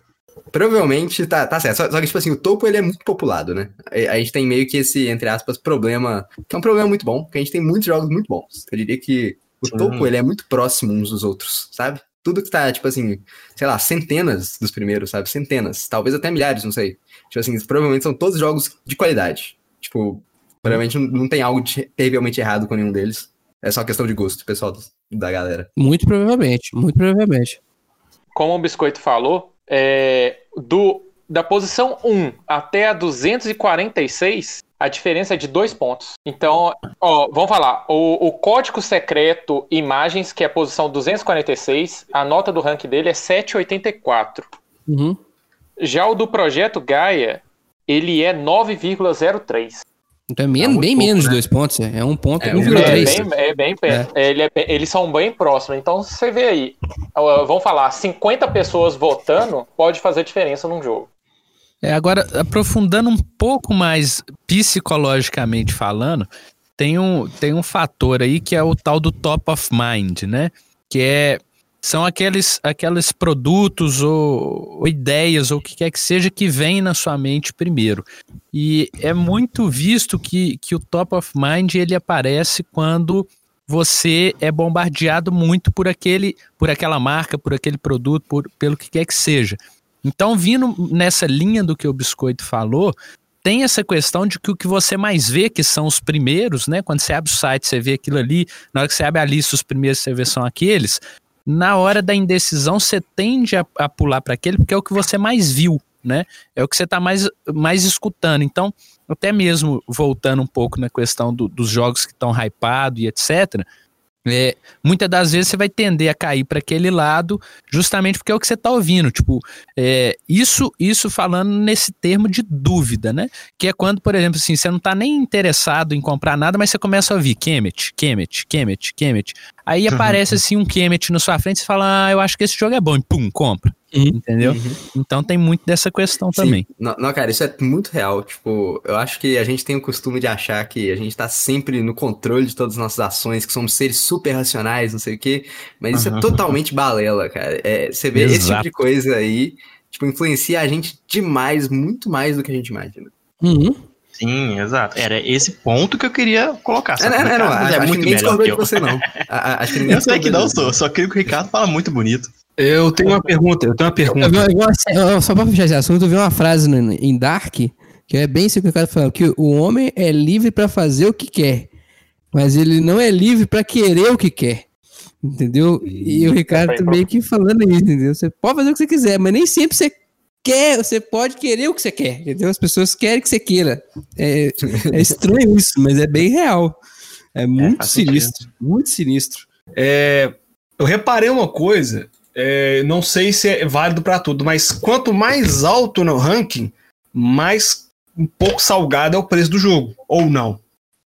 provavelmente tá, tá certo. Só, só, que, tipo assim, o topo ele é muito populado, né? A, a, gente tem meio que esse, entre aspas, problema, que é um problema muito bom, porque a gente tem muitos jogos muito bons. Eu diria que o topo ele é muito próximo uns dos outros, sabe? Tudo que tá, tipo assim, sei lá, centenas dos primeiros, sabe? Centenas, talvez até milhares, não sei. Tipo assim, provavelmente são todos jogos de qualidade. Tipo, provavelmente não tem algo terrivelmente errado com nenhum deles. É só questão de gosto, pessoal da galera. Muito provavelmente, muito provavelmente. Como o Biscoito falou, é, do, da posição 1 até a 246, a diferença é de dois pontos. Então, ó, vamos falar. O, o, código secreto imagens, que é a posição 246, a nota do rank dele é 784. Uhum. Já o do projeto Gaia, ele é 9,03. Então é bem, é bem pouco, menos de né? dois pontos, é um ponto, é, 1,3. É bem, é bem perto. É. Ele é, eles são bem próximos. Então você vê aí, vamos falar, 50 pessoas votando pode fazer diferença num jogo. É, agora, aprofundando um pouco mais psicologicamente falando, tem um, tem um fator aí que é o tal do top of mind, né? Que é são aqueles, aqueles produtos ou, ou, ideias ou o que quer que seja que vem na sua mente primeiro. E é muito visto que, que o top of mind ele aparece quando você é bombardeado muito por aquele, por aquela marca, por aquele produto, por, pelo que quer que seja. Então, vindo nessa linha do que o Biscoito falou, tem essa questão de que o que você mais vê, que são os primeiros, né? Quando você abre o site, você vê aquilo ali, na hora que você abre a lista, os primeiros você vê são aqueles. Na hora da indecisão, você tende a, a pular para aquele porque é o que você mais viu, né? É o que você está mais, mais escutando. Então, até mesmo voltando um pouco na questão do, dos jogos que estão hypados e etc., é, muitas das vezes você vai tender a cair para aquele lado, justamente porque é o que você está ouvindo. Tipo, é, isso, isso falando nesse termo de dúvida, né? Que é quando, por exemplo, assim, você não está nem interessado em comprar nada, mas você começa a ouvir Kemet, Kemet, Kemet, Kemet. Aí aparece assim um Kemet na sua frente e você fala, ah, eu acho que esse jogo é bom, e pum, compra. Uhum. Entendeu? Uhum. Então tem muito dessa questão Sim. também. Não, não, cara, isso é muito real. Tipo, eu acho que a gente tem o costume de achar que a gente tá sempre no controle de todas as nossas ações, que somos seres super racionais, não sei o quê. Mas isso é totalmente balela, cara. É, você vê Exato. esse tipo de coisa aí, tipo, influencia a gente demais, muito mais do que a gente imagina. Uhum. Sim, exato. Era esse ponto que eu queria colocar. É, não, não, não, é acho muito que ninguém discordou de você, não. acho que ninguém eu sei que não sou, só creio que o Ricardo fala muito bonito. Eu tenho uma pergunta, eu tenho uma pergunta. Eu, eu, só pra fechar esse assunto, eu vi uma frase no, em Dark, que é bem isso que o cara falou, que o homem é livre para fazer o que quer, mas ele não é livre para querer o que quer. Entendeu? E o Ricardo tá meio que falando isso, entendeu? Você pode fazer o que você quiser, mas nem sempre você quer, você pode querer o que você quer, entendeu? As pessoas querem que você queira. É, é estranho isso, mas é bem real. É muito é, sinistro, sentido. muito sinistro. É, eu reparei uma coisa é, não sei se é válido para tudo, mas quanto mais alto no ranking, mais um pouco salgado é o preço do jogo, ou não?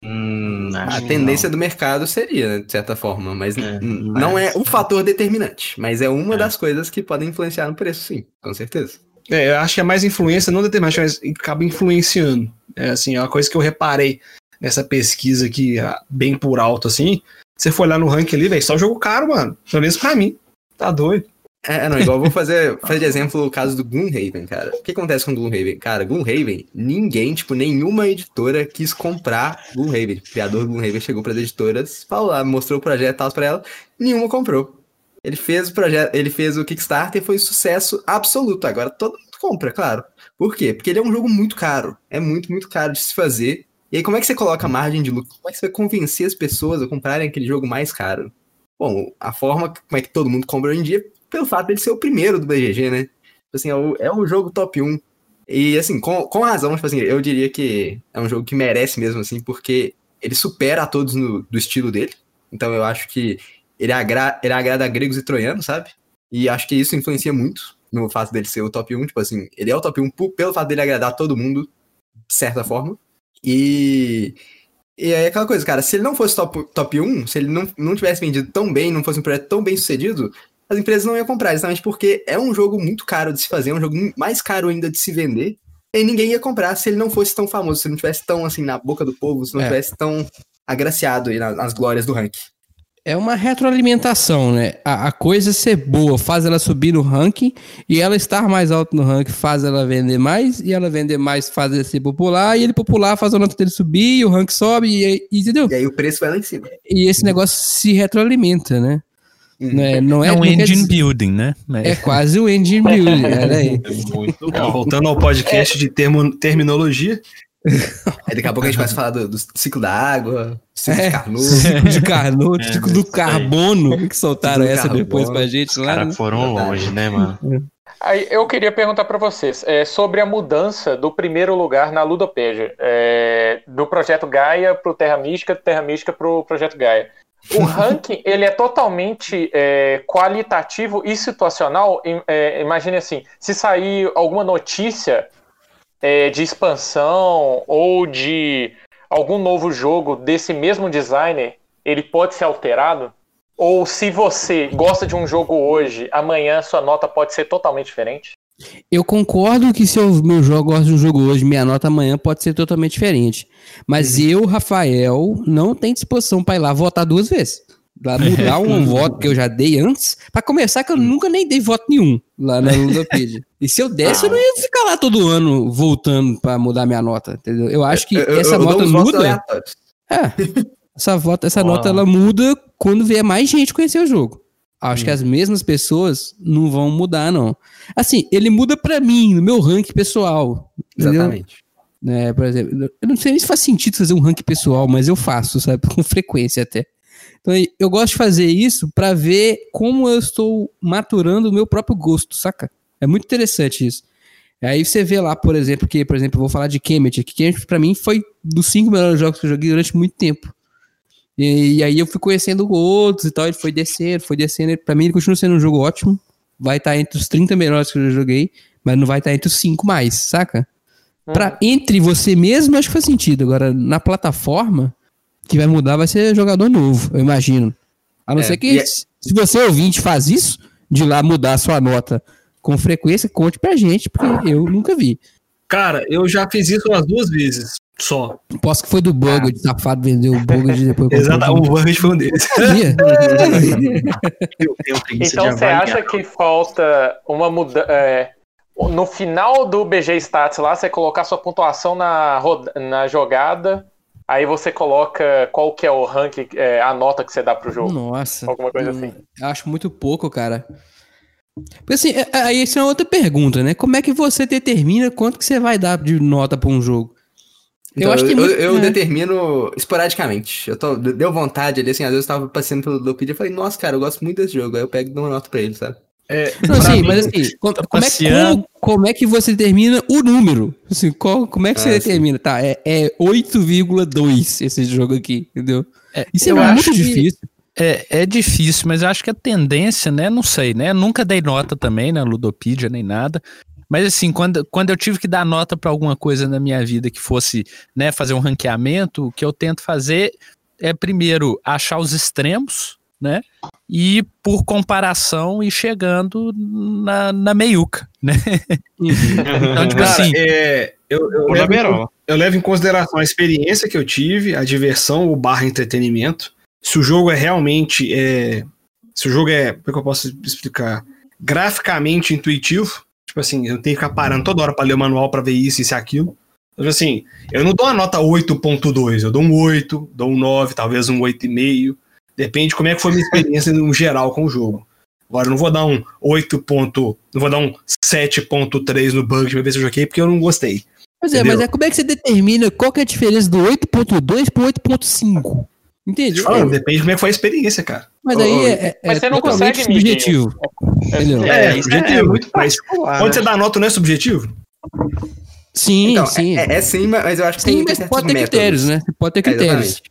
Hum, a tendência não. do mercado seria, né, de certa forma, mas é, não mas... é um fator determinante, mas é uma é. das coisas que podem influenciar no preço, sim, com certeza. É, eu acho que é mais influência, não determinante, mas acaba influenciando. É assim, é uma coisa que eu reparei nessa pesquisa aqui, bem por alto, assim. Você foi lá no ranking ali, velho, só jogo caro, mano. Pelo menos pra mim. Tá doido. É, não, igual vou fazer, fazer de exemplo o caso do Gloomhaven, cara. O que acontece com Gloomhaven? Cara, Gloomhaven, ninguém, tipo, nenhuma editora quis comprar Gloomhaven. O criador do Gloomhaven chegou para as editoras, falou lá, mostrou o projeto e tal pra ela, nenhuma comprou. Ele fez o projeto, ele fez o Kickstarter e foi um sucesso absoluto. Agora todo mundo compra, claro. Por quê? Porque ele é um jogo muito caro. É muito, muito caro de se fazer. E aí, como é que você coloca a margem de lucro? Como é que você vai convencer as pessoas a comprarem aquele jogo mais caro? Bom, a forma como é que todo mundo compra hoje em dia, pelo fato dele ser o primeiro do BGG, né? Tipo assim, é o, é o jogo top 1. E assim, com, com razão, tipo assim, eu diria que é um jogo que merece mesmo, assim, porque ele supera a todos no, do estilo dele. Então eu acho que ele, agra, ele agrada gregos e troianos, sabe? E acho que isso influencia muito no fato dele ser o top 1. Tipo assim, ele é o top 1 pelo fato dele agradar todo mundo, de certa forma. E e aí aquela coisa, cara, se ele não fosse top, top 1, se ele não, não tivesse vendido tão bem, não fosse um projeto tão bem sucedido, as empresas não iam comprar, exatamente porque é um jogo muito caro de se fazer, é um jogo mais caro ainda de se vender, e ninguém ia comprar se ele não fosse tão famoso, se ele não tivesse tão assim na boca do povo, se não é. tivesse tão agraciado aí nas, nas glórias do ranking. É uma retroalimentação, né? A, a, coisa ser boa faz ela subir no ranking e ela estar mais alto no ranking faz ela vender mais e ela vender mais faz ele ser popular e ele popular faz a nota dele subir e o ranking sobe e, e entendeu? E aí o preço vai lá em cima. E esse negócio se retroalimenta, né? Uhum. Não é, não é, é um engine building, né? É quase um engine building, olha aí. É muito bom. Voltando ao podcast é. de termo, terminologia, Aí daqui a pouco a gente vai falar do, do ciclo da água, ciclo é, de Carnot. Ciclo de Carnot, é, ciclo do carbono, que soltaram essa carbono. depois pra gente. Os caras né? foram longe, né, mano? É. Aí eu queria perguntar para vocês é, sobre a mudança do primeiro lugar na Ludopédia, é, do projeto Gaia para o Terra Mística, do Terra Mística para o projeto Gaia. O ranking ele é totalmente é, qualitativo e situacional. É, imagine assim, se sair alguma notícia é, de expansão ou de algum novo jogo desse mesmo designer, ele pode ser alterado? Ou se você gosta de um jogo hoje, amanhã sua nota pode ser totalmente diferente? Eu concordo que se eu meu jogo gosto de um jogo hoje, minha nota amanhã pode ser totalmente diferente. Mas eu, Rafael, não tenho disposição para ir lá votar duas vezes. Lá mudar um voto que eu já dei antes. Pra começar, que eu nunca nem dei voto nenhum lá na Ludopedia. E se eu desse, eu não ia ficar lá todo ano voltando pra mudar minha nota, entendeu? Eu acho que Eu- eu- essa eu dou nota muda. É. Essa, vota, essa Uau. nota ela muda quando vier mais gente conhecer o jogo. Acho que as mesmas pessoas não vão mudar, não. Assim, ele muda pra mim, no meu ranking pessoal. Entendeu? Exatamente. É, por exemplo, eu não sei nem se faz sentido fazer um ranking pessoal, mas eu faço, sabe? Com frequência até. Então, eu gosto de fazer isso pra ver como eu estou maturando o meu próprio gosto, saca? É muito interessante isso. Aí você vê lá, por exemplo, que, por exemplo, eu vou falar de Kemet, que Kemet pra mim foi dos cinco melhores jogos que eu joguei durante muito tempo. E, e aí eu fui conhecendo outros e tal, ele foi descendo, foi descendo. Pra mim ele continua sendo um jogo ótimo. Vai estar entre os 30 melhores que eu já joguei, mas não vai estar entre os 5 mais, saca? Pra, entre você mesmo, acho que faz sentido. Agora, na plataforma, que vai mudar vai ser jogador novo, eu imagino. A não É, ser que, é- se você ouvinte faz isso, de lá mudar a sua nota com frequência, conte pra gente, porque eu nunca vi. Cara, eu já fiz isso umas duas vezes só. Posso que foi do bug, de safado vendeu o bug de depois. Exato, o Burger foi um deles. Eu Então você acha que falta uma mudança. no final do BG Stats lá, você colocar sua pontuação na, roda- na jogada, aí você coloca qual que é o rank, é, a nota que você dá pro jogo. Nossa. Alguma coisa Hum, assim. Eu acho muito pouco, cara. Porque assim, é- aí isso é outra pergunta, né? Como é que você determina quanto que você vai dar de nota pra um jogo? Então, eu, acho que eu, muito- eu é. determino esporadicamente. Eu tô, deu vontade ali, assim, às vezes eu tava passando pelo Ludopedia e falei, nossa, cara, eu gosto muito desse jogo. Aí eu pego e dou uma nota pra ele, sabe? É, Não, sim, mim, mas assim, como, tá como é, como, como é que você determina o número? Assim, qual- como é que você Ah, determina? Tá, é, é 8,2 esse jogo aqui, entendeu? É, Isso é eu muito difícil. É, é difícil, mas eu acho que a tendência, né? Não sei, né? Nunca dei nota também na Ludopedia nem nada. Mas assim, quando, quando eu tive que dar nota pra alguma coisa na minha vida que fosse, né, fazer um ranqueamento, o que eu tento fazer é primeiro achar os extremos, né? E por comparação ir chegando na, na meiuca, né? Então, tipo cara, assim, é, eu, eu, levo, Berol. eu levo em consideração a experiência que eu tive, a diversão, o barra entretenimento. Se o jogo é realmente. É, se o jogo é. Como é que eu posso explicar? Graficamente intuitivo. Tipo assim, eu tenho que ficar parando toda hora pra ler o manual pra ver isso, isso e aquilo. Tipo assim, eu não dou uma nota 8.2, eu dou um 8, dou um 9, talvez um 8,5. Depende de como é que foi a minha experiência no geral com o jogo. Agora, eu não vou dar um 8. ponto- Não vou dar um 7.3 no bug pra ver se eu joguei, porque eu não gostei. Pois é, mas é como é que você determina qual que é a diferença do 8.2 pro 8.5? Entende? Te falando, depende de como é que foi a experiência, cara. Mas aí é, é, mas é você não consegue subjetivo. Entendeu? É, isso é subjetivo, muito mas particular, Quando né? você dá nota, não é subjetivo? Sim, Então, sim. É, é sim, mas eu acho que sim, tem, mas pode ter métodos. critérios, né? Você pode ter É, critérios.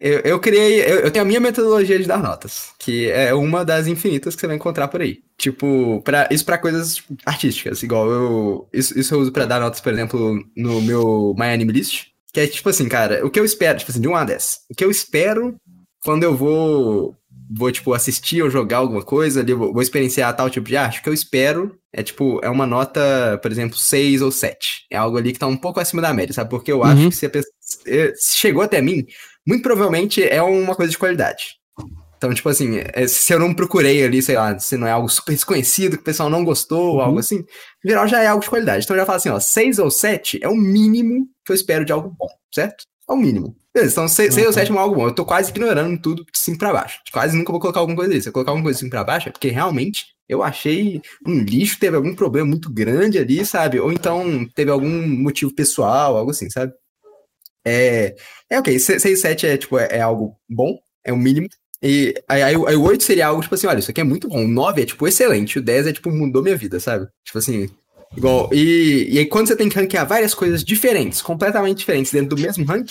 Eu, eu criei, eu, eu tenho a minha metodologia de dar notas, que é uma das infinitas que você vai encontrar por aí. Tipo, pra, isso pra coisas tipo, artísticas, igual eu. Isso, isso eu uso pra dar notas, por exemplo, no meu My Anime List. Que é tipo assim, cara, o que eu espero, tipo assim, de 1 a 10. O que eu espero quando eu vou, vou tipo, assistir ou jogar alguma coisa ali, vou, vou experienciar tal tipo de arte, o que eu espero é, tipo, é uma nota, por exemplo, 6 ou 7. É algo ali que tá um pouco acima da média, sabe? Porque eu acho Uhum. que se a pessoa se chegou até mim, muito provavelmente é uma coisa de qualidade. Então, tipo assim, é, se eu não procurei ali, sei lá, se não é algo super desconhecido, que o pessoal não gostou, ou Uhum. algo assim, em geral já é algo de qualidade. Então eu já falo assim, ó, 6 ou 7 é o mínimo que eu espero de algo bom, certo? É o mínimo. Beleza, então 6 ou 7 é algo bom. Eu tô quase ignorando tudo de cima pra baixo. Quase nunca vou colocar alguma coisa disso. Se eu colocar alguma coisa de cima pra baixo, é porque realmente eu achei um lixo, teve algum problema muito grande ali, sabe? Ou então teve algum motivo pessoal, algo assim, sabe? É, é ok, 6 e 7 é, tipo, é, é algo bom, é o mínimo. E aí, aí, aí o 8 seria algo, tipo assim, olha, isso aqui é muito bom. O 9 é, tipo, excelente. O 10 é, tipo, mudou minha vida, sabe? Tipo assim, igual. E, e aí, quando você tem que ranquear várias coisas diferentes, completamente diferentes, dentro do mesmo rank,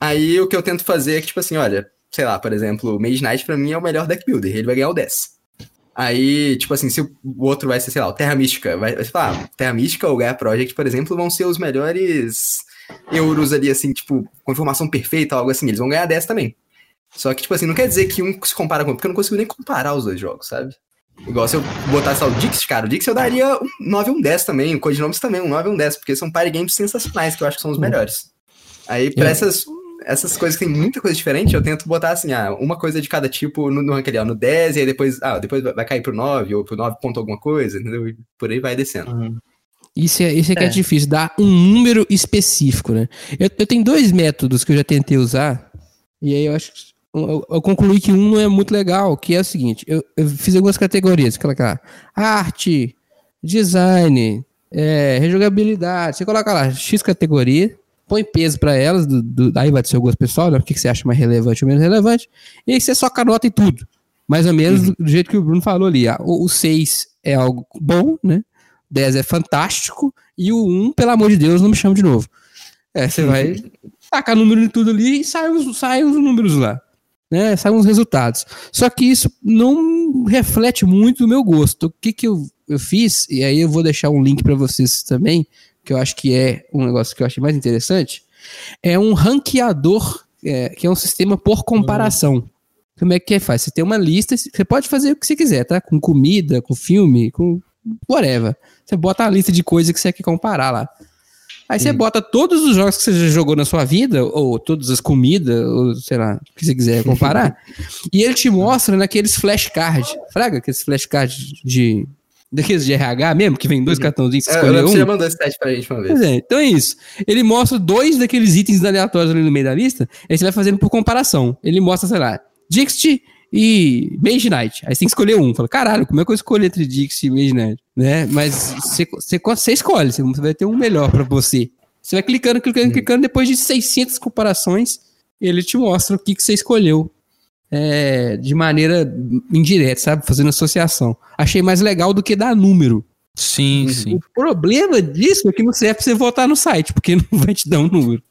aí o que eu tento fazer é que, tipo assim, olha, sei lá, por exemplo, o Mage Knight pra mim é o melhor deck builder, ele vai ganhar o 10. Aí, tipo assim, se o outro vai ser, sei lá, o Terra Mística, vai, vai sei lá, Terra Mística ou Gaia Project, por exemplo, vão ser os melhores euros ali, assim, tipo, com informação perfeita, algo assim, eles vão ganhar 10 também. Só que, tipo assim, não quer dizer que um se compara com o outro, porque eu não consigo nem comparar os dois jogos, sabe? Igual se eu botasse lá o Dix, cara, o Dix eu daria um 9 e um 10 também, o Codinomes também, um 9 e um 10, porque são party games sensacionais, que eu acho que são os melhores. Aí, pra É. essas, essas coisas que tem muita coisa diferente, eu tento botar assim, ah, uma coisa de cada tipo no, no rank ali, ó, no 10, e aí depois, ah, depois vai cair pro 9, ou pro 9 ponto alguma coisa, entendeu? E por aí vai descendo. Uhum. Isso é, isso é que é É. difícil, dar um número específico, né? Eu, eu tenho dois métodos que eu já tentei usar, e aí eu acho que eu, eu concluí que um não é muito legal, que é o seguinte, eu, eu fiz algumas categorias, lá, arte, design, é, rejogabilidade, você coloca lá X categoria, põe peso pra elas, do, do- aí vai do seu gosto pessoal, né? O que, você acha mais relevante ou menos relevante, e aí você só anota em tudo. Mais ou menos do, do jeito que o Bruno falou ali. ah, o 6 é algo bom, né? 10 é fantástico, e o 1, pelo amor de Deus, não me chama de novo. É, você vai tacar número em tudo ali e sai os, sai os números lá. Né? Saem os resultados. Só que isso não reflete muito o meu gosto. O que, que eu, eu fiz, e aí eu vou deixar um link para vocês também, que eu acho que é um negócio que eu achei mais interessante, é um ranqueador, é, que é um sistema por comparação. Como é que faz? Você tem uma lista, você pode fazer o que você quiser, tá? Com comida, com filme, com whatever. Você bota a lista de coisas que você quer comparar lá. Aí você bota todos os jogos que você já jogou na sua vida, ou todas as comidas, ou sei lá, o que você quiser comparar, e ele te mostra naqueles flashcards. Fraga, aqueles flashcards de. Daqueles de RH mesmo, que vem dois cartãozinhos, você É, eu escolhe lembro que um. você já mandou esse teste pra gente uma vez. É, então é isso. Ele mostra dois daqueles itens aleatórios ali no meio da lista, aí você vai fazendo por comparação. Ele mostra, sei lá, Dixit e Mage Knight. Aí você tem que escolher um. Fala, caralho, como é que eu escolho entre Dixit e Mage Knight? Né? Mas você, você, você escolhe, você vai ter um melhor pra você. Você vai clicando, clicando, clicando, depois de 600 comparações, ele te mostra o que, que você escolheu. é, de maneira indireta, sabe? Fazendo associação. Achei mais legal do que dar número. Sim, sim. O problema disso é que não serve pra você votar no site, porque não vai te dar um número.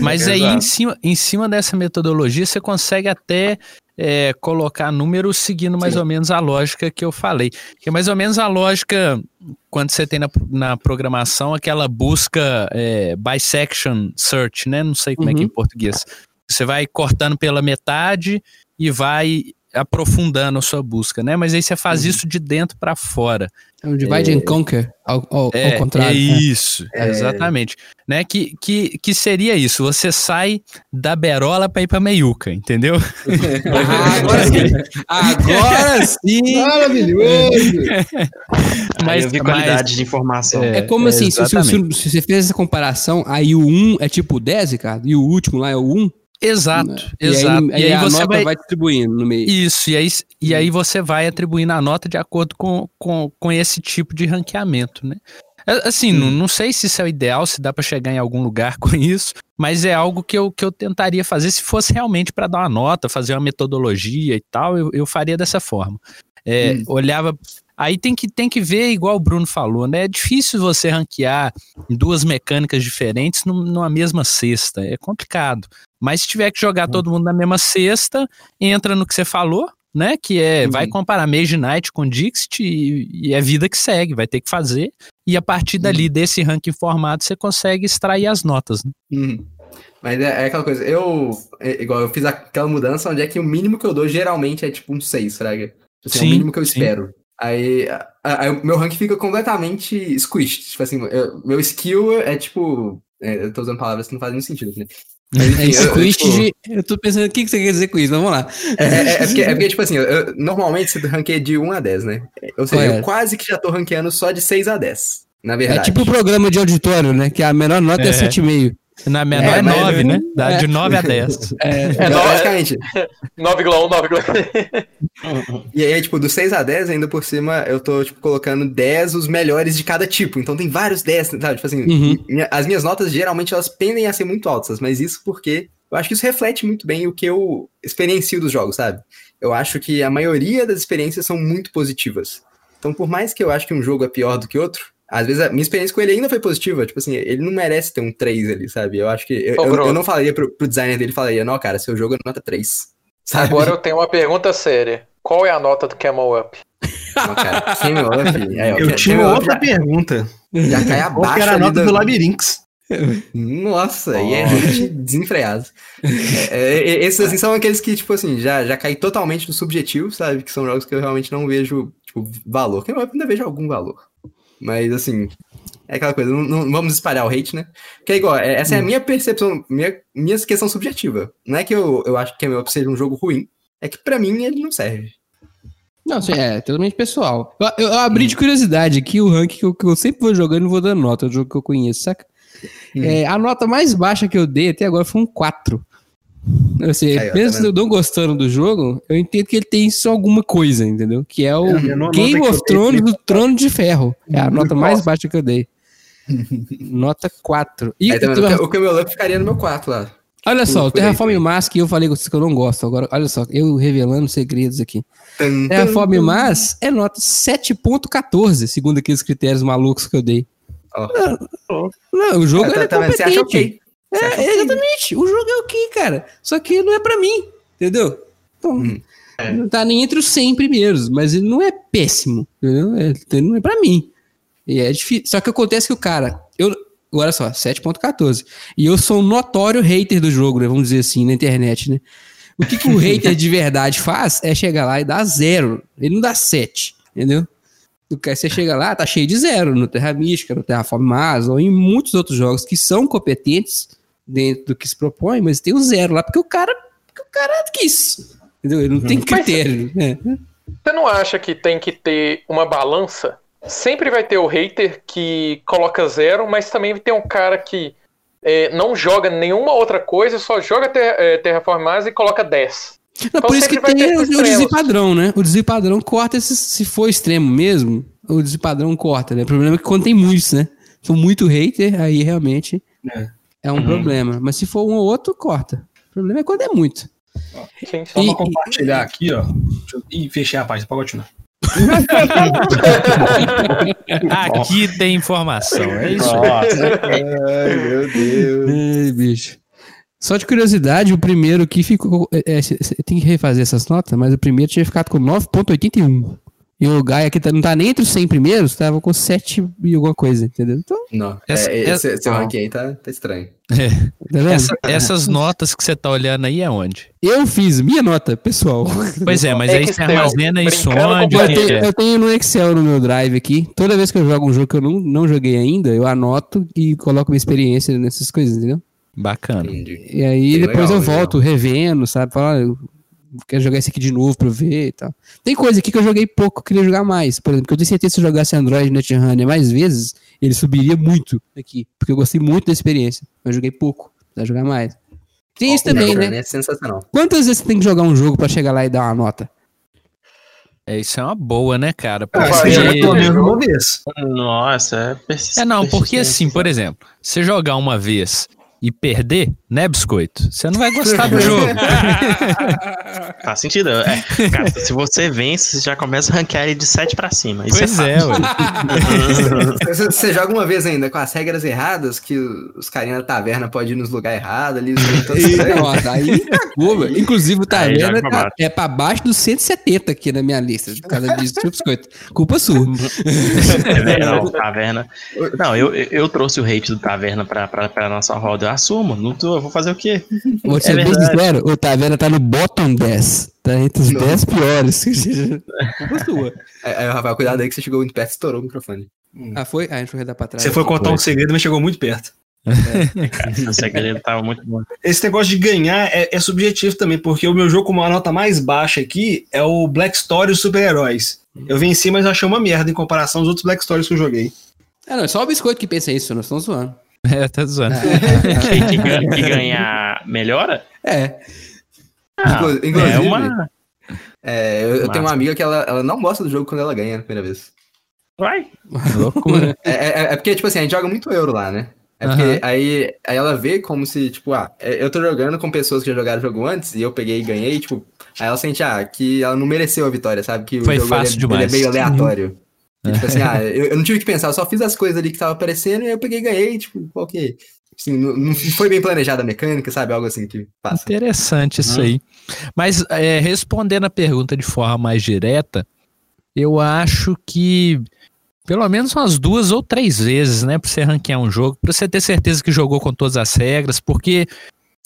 Mas aí, em cima, em cima dessa metodologia, você consegue até é, colocar números seguindo mais ou menos a lógica que eu falei. Que é mais ou menos a lógica quando você tem na, na programação aquela busca é, bisection search, né? Não sei como é que é em português. Você vai cortando pela metade e vai aprofundando a sua busca, né? Mas aí você faz isso de dentro para fora. É um divide and conquer, ao, ao, É, ao contrário. é né? isso, exatamente. Né? Que, que, que seria isso, você sai da berola para ir para meiuca, entendeu? Ah, agora sim. Agora sim. Maravilhoso! Aí eu vi qualidade de informação. É como assim, se, se- se- você fez essa comparação, aí o 1 é tipo 10, Ricardo, e o último lá é o 1, Exato, e aí, exato. aí E aí, a você nota vai... vai... distribuindo no meio. Isso, e aí, e aí você vai atribuindo a nota de acordo com, com, com esse tipo de ranqueamento, né? É, Assim, não, não sei se isso é o ideal, se dá para chegar em algum lugar com isso, mas é algo que eu, que eu tentaria fazer se fosse realmente para dar uma nota, fazer uma metodologia e tal, eu, eu faria dessa forma. É, Olhava. Aí tem que, tem que ver, igual o Bruno falou, né? É difícil você ranquear duas mecânicas diferentes num- numa mesma cesta. É complicado. Mas se tiver que jogar todo mundo na mesma cesta, entra no que você falou, né? Que é, vai comparar Mage Knight com Dixit e, e é vida que segue, vai ter que fazer. E a partir dali, desse ranking formado, você consegue extrair as notas. Né? Uhum. Mas é, é aquela coisa, eu, é, igual, eu fiz aquela mudança onde é que o mínimo que eu dou geralmente é tipo um 6, fraga? Assim, é Sim, o mínimo que eu sim. espero. Aí, aí o meu rank fica completamente squished. Tipo assim, eu- meu skill é tipo. é, eu tô usando palavras que não fazem muito sentido, né? Mas, enfim, É eu- eu, squished, tipo, eu tô pensando, o que que você quer dizer com isso? Vamos lá. é, é- é porque, é porque, tipo assim, eu- eu- normalmente você ranqueia de 1 a 10, né? Ou seja, eu quase que já tô ranqueando só de 6 a 10. Na É verdade. tipo o programa de auditório, né? Que a menor nota é, É. 7,5. Na menor É, é mas- 9, né? É. de 9 a 10. É, É, é- basicamente. 9,1, 9,1. E aí, tipo, do 6 a 10, ainda por cima, eu tô, tipo, colocando 10 os melhores de cada tipo. Então tem vários 10, sabe? Tipo assim, Uhum. minha- as minhas notas, geralmente, elas pendem a ser muito altas. Mas isso porque eu acho que isso reflete muito bem o que eu experiencio dos jogos, sabe? Eu acho que a maioria das experiências são muito positivas. Então, por mais que eu acho que um jogo é pior do que outro, às vezes a minha experiência com ele ainda foi positiva. Tipo assim, ele não merece ter um 3 ali, sabe? Eu acho que... Eu, Ô, eu- eu não falaria pro, pro designer dele, falaria, não, cara, seu jogo é nota 3. Sabe? Agora eu tenho uma pergunta séria. Qual é a nota do Camel Up? Não, cara, Camel Up... é, ó, Eu tinha Camel Up outra já- pergunta. Já cai Qual abaixo que era a nota do Labyrinx? Nossa, e é hate desenfreado. É, é, é, esses assim, são aqueles que, tipo assim, já, já caem totalmente no subjetivo, sabe? Que são jogos que eu realmente não vejo, tipo, valor. Que eu ainda vejo algum valor. Mas, assim, é aquela coisa, não, não vamos espalhar o hate, né? Que é igual, é, essa é a minha percepção, minha, minha questão subjetiva. Não é que eu, eu acho que é seja um jogo ruim, é que pra mim ele não serve. Não, assim, é totalmente pessoal. Eu, eu abri de curiosidade aqui o ranking que eu, que eu sempre vou jogando e vou dando nota, é um jogo que eu conheço, saca? Hum. É, a nota mais baixa que eu dei até agora foi um 4. Assim, Aí, mesmo tá eu não gostando do jogo, eu entendo que ele tem só alguma coisa, entendeu? Que é o é, Game of Thrones do Trono de Ferro. É a nota mais baixa que eu dei. nota 4. E Aí, tá o Camel Up ficaria no meu 4 lá. Olha só, o Terraform Mars que eu falei com vocês que eu não gosto. Agora, olha só, eu revelando segredos aqui. Terraform Mars é nota 7.14, segundo aqueles critérios malucos que eu dei. Oh. Não, não, o jogo é, tá, é tá, competente. Você okay. É, exatamente. O jogo é ok, cara. Só que não é pra mim, entendeu? Então, hum. é. não tá nem entre os 100 primeiros, mas ele não é péssimo, entendeu? É, não é pra mim. E é difícil. Só que acontece que o cara, eu, olha só, 7.14. E eu sou um notório hater do jogo, né? Vamos dizer assim, na internet, né? O que, que o hater de verdade faz é chegar lá e dar zero. Ele não dá 7, entendeu? Você chega lá, tá cheio de zero no Terra Mística, no Terraform Mars, ou em muitos outros jogos que são competentes dentro do que se propõe, mas tem o zero lá, porque o cara, porque o cara quis. Entendeu? Ele não uhum. tem critério. Né? Você não acha que tem que ter uma balança? Sempre vai ter o hater que coloca zero, mas também tem um cara que é, não joga nenhuma outra coisa, só joga ter, é, e coloca 10. Não, então, por isso que tem o, o desvio padrão, né? O desvio padrão corta esse, se for extremo mesmo, o desvio padrão corta, né? O problema é que quando tem muitos, né? São muito hater, aí realmente é, é um uhum. problema. Mas se for um ou outro, corta. O problema é quando é muito. Sim, só e, pra compartilhar e, aqui, ó. E fechei a página, pode continuar. Aqui tem informação, é isso? Nossa. Ai, meu Deus. Ai, bicho. Só de curiosidade, o primeiro que ficou. É, é, tem que refazer essas notas, mas o primeiro tinha ficado com 9,81. E o Gaia aqui tá, não tá nem entre os 100 primeiros, tava com 7 e alguma coisa, entendeu? Então. Não, essa, é, esse, esse ranking aí tá, tá estranho. É. Tá Essa, essas notas que você tá olhando aí é onde? Eu fiz minha nota, pessoal. Pois é, mas aí você armazena isso onde? Eu tenho, eu tenho no Excel no meu drive aqui. Toda vez que eu jogo um jogo que eu não, não joguei ainda, eu anoto e coloco minha experiência nessas coisas, entendeu? Bacana. E aí Bem depois legal, eu volto legal. revendo, sabe? Falar, quero jogar esse aqui de novo pra eu ver e tal. Tem coisa aqui que eu joguei pouco, eu queria jogar mais. Por exemplo, que eu tenho certeza que se eu jogasse Android Netrunner mais vezes, ele subiria muito aqui. Porque eu gostei muito da experiência. Eu joguei pouco, pra jogar mais. Tem isso também, né? É sensacional. Quantas vezes você tem que jogar um jogo pra chegar lá e dar uma nota? É, isso é uma boa, né, cara? Porque... Ah, você joga pelo menos uma vez. Nossa, é persistente. É, não, porque assim, por exemplo, você jogar uma vez e perder, né, biscoito? Você não vai gostar do jogo. Faz sentido. É, cara, se você vence, você já começa a ranquear ele de 7 pra cima. Isso pois é, é você, você, joga uma vez ainda com as regras erradas, que os carinha da taverna podem ir nos lugares errados ali. Nossa, aí. Inclusive, o taverna tá, é pra baixo dos 170 aqui na minha lista, por causa disso, biscoito. Culpa sua. É, não, taverna. Não, eu, eu trouxe o hate do taverna pra, pra, pra nossa roda assumo, não tô, vou fazer o quê? Vou ser é bem sincero, o Taverna tá no bottom 10. Tá entre os não. 10 piores. é, é, Rafael, cuidado aí que você chegou muito perto e estourou o microfone. Hum. Ah, foi? Ah, a gente foi dar pra trás. Você foi contar foi. um segredo, mas chegou muito perto. É. o segredo tava muito bom. Esse negócio de ganhar é, é, subjetivo também, porque o meu jogo com uma nota mais baixa aqui é o Black Story Super-Heróis. Eu venci, mas achei uma merda em comparação aos outros Black Stories que eu joguei. Ah, não, é só o biscoito que pensa isso, nós estamos zoando. É, tá zoando. que, que ganhar melhora? É. Ah, Inclusive, é uma. É, eu, eu tenho uma amiga que ela, ela não gosta do jogo quando ela ganha a primeira vez. Vai. Loucura. É, é, é, porque, tipo assim, a gente joga muito euro lá, né? É porque uhum. aí, aí ela vê como se, tipo, ah, é, eu tô jogando com pessoas que já jogaram o jogo antes e eu peguei e ganhei, tipo, aí ela sente, ah, que ela não mereceu a vitória, sabe? Que Foi o jogo fácil ele, demais. Ele é meio aleatório. E, tipo assim, ah, eu, eu, não tive que pensar, eu só fiz as coisas ali que tava aparecendo e eu peguei e ganhei, tipo, qual que. Assim, não, não, foi bem planejada a mecânica, sabe? Algo assim que passa. Interessante isso aí. Mas é, respondendo a pergunta de forma mais direta, eu acho que pelo menos umas duas ou três vezes, né, pra você ranquear um jogo, pra você ter certeza que jogou com todas as regras, porque,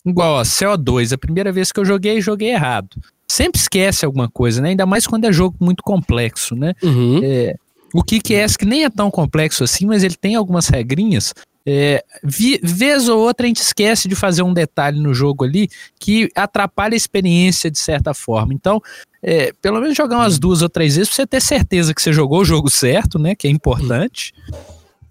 igual, ó, CO2, a primeira vez que eu joguei, joguei errado. Sempre esquece alguma coisa, né, ainda mais quando é jogo muito complexo, né. Uhum. É, o KickS que nem é tão complexo assim, mas ele tem algumas regrinhas. É, vez ou outra a gente esquece de fazer um detalhe no jogo ali que atrapalha a experiência de certa forma. Então, é, pelo menos jogar umas duas ou três vezes pra você ter certeza que você jogou o jogo certo, né? Que é importante.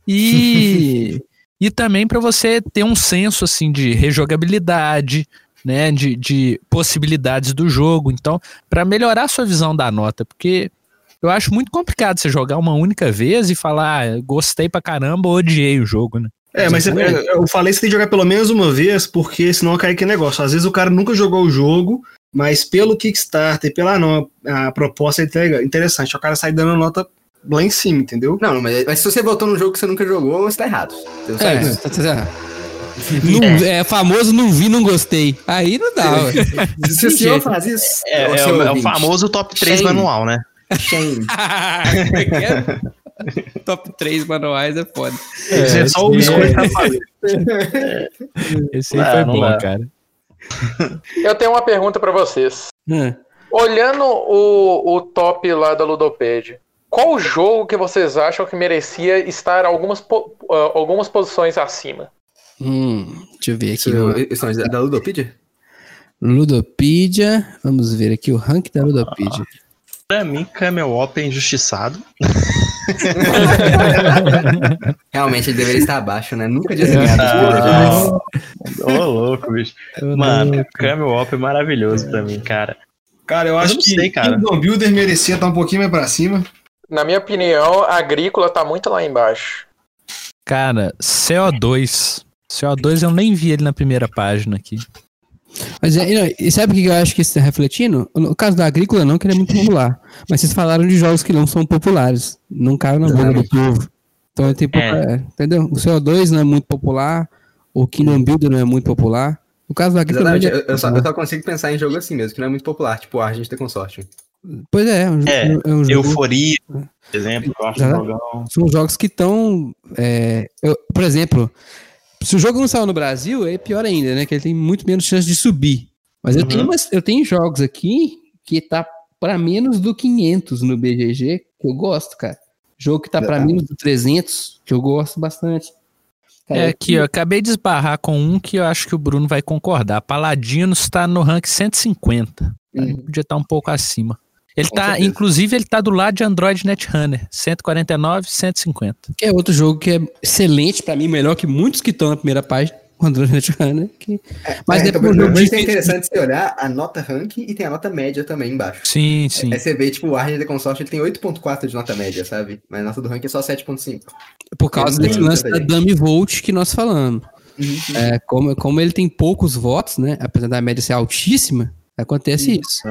E, e também para você ter um senso assim de rejogabilidade, né? De, de possibilidades do jogo. Então, para melhorar a sua visão da nota, porque eu acho muito complicado você jogar uma única vez e falar, ah, gostei pra caramba, odiei o jogo, né? É, mas é- eu falei que você tem que jogar pelo menos uma vez, porque senão cai aquele negócio. Às vezes o cara nunca jogou o jogo, mas pelo Kickstarter, pela no, a proposta é inte- interessante. O cara sai dando nota lá em cima, entendeu? Não, mas, mas se você votou num jogo que você nunca jogou, você tá errado. Só É, isso. tá- tá- Não- é famoso não vi, não gostei. Aí não dá. Se o senhor faz isso, É, é é o famoso top 3 Shame. manual, né? Shame. Top 3 manuais é foda. Esse é só o biscoito é. falando. Esse aí Não, foi bom, dá. cara. Eu tenho uma pergunta pra vocês. Hum. Olhando o, o top lá da Ludopad, qual o jogo que vocês acham que merecia estar algumas, po- ah, algumas posições acima? Hum, deixa eu ver aqui. Isso, no é da- da Ludopedia? Ludopedia. Vamos ver aqui o rank da Ludopedia. Pra mim, Camel Op é injustiçado. Realmente ele deveria estar abaixo, né? Nunca tinha ganhado já. Ô, louco, bicho. Mano, Camel Op é maravilhoso pra mim, cara. Cara, eu Eu acho que sei, cara. Kingdom Builder merecia estar um pouquinho mais pra cima. Na minha opinião, a agrícola tá muito lá embaixo. Cara, CO2. CO2 eu nem vi ele na primeira página aqui. Mas é, e sabe o que eu acho que isso está refletindo? No caso da agrícola, não, que ele é muito popular. Mas vocês falaram de jogos que não são populares. Não caiu na boca do povo. Então tem pouca, é, entendeu? O CO2 não é muito popular, o Kingdom Builder não é muito popular. No caso da agrícola. É eu, eu só, eu só consigo pensar em jogo assim mesmo, que não é muito popular, tipo Argent The Consortium. Pois é, é um, É, é um jogo. Euforia, por exemplo, eu acho um. São jogos que estão. por exemplo, se o jogo não saiu no Brasil, é pior ainda, né? Que ele tem muito menos chance de subir. Mas eu, Uhum. tenho umas- eu tenho jogos aqui que tá para menos do 500 no BGG, que eu gosto, cara. Jogo que tá para menos do 300, que eu gosto bastante. Cara, É aqui, eu acabei de esbarrar com um que eu acho que o Bruno vai concordar. Paladinos está no rank 150. Uhum. Podia estar um pouco acima. Ele Com tá, certeza. inclusive, ele tá do lado de Android Netrunner. 149, 150. Que é outro jogo que é excelente pra mim, melhor que muitos que estão na primeira página. O Android Netrunner. Que... Mas é, é, então, isso é difícil. interessante você olhar a nota rank e tem a nota média também embaixo. Sim, sim. Aí você vê, tipo, o The Consortium ele tem 8.4 de nota média, sabe? Mas a nota do rank é só 7.5. Por causa desse lance da dummy vote que nós falamos. Uhum. É, como, como ele tem poucos votos, né? Apesar da média ser altíssima, acontece isso.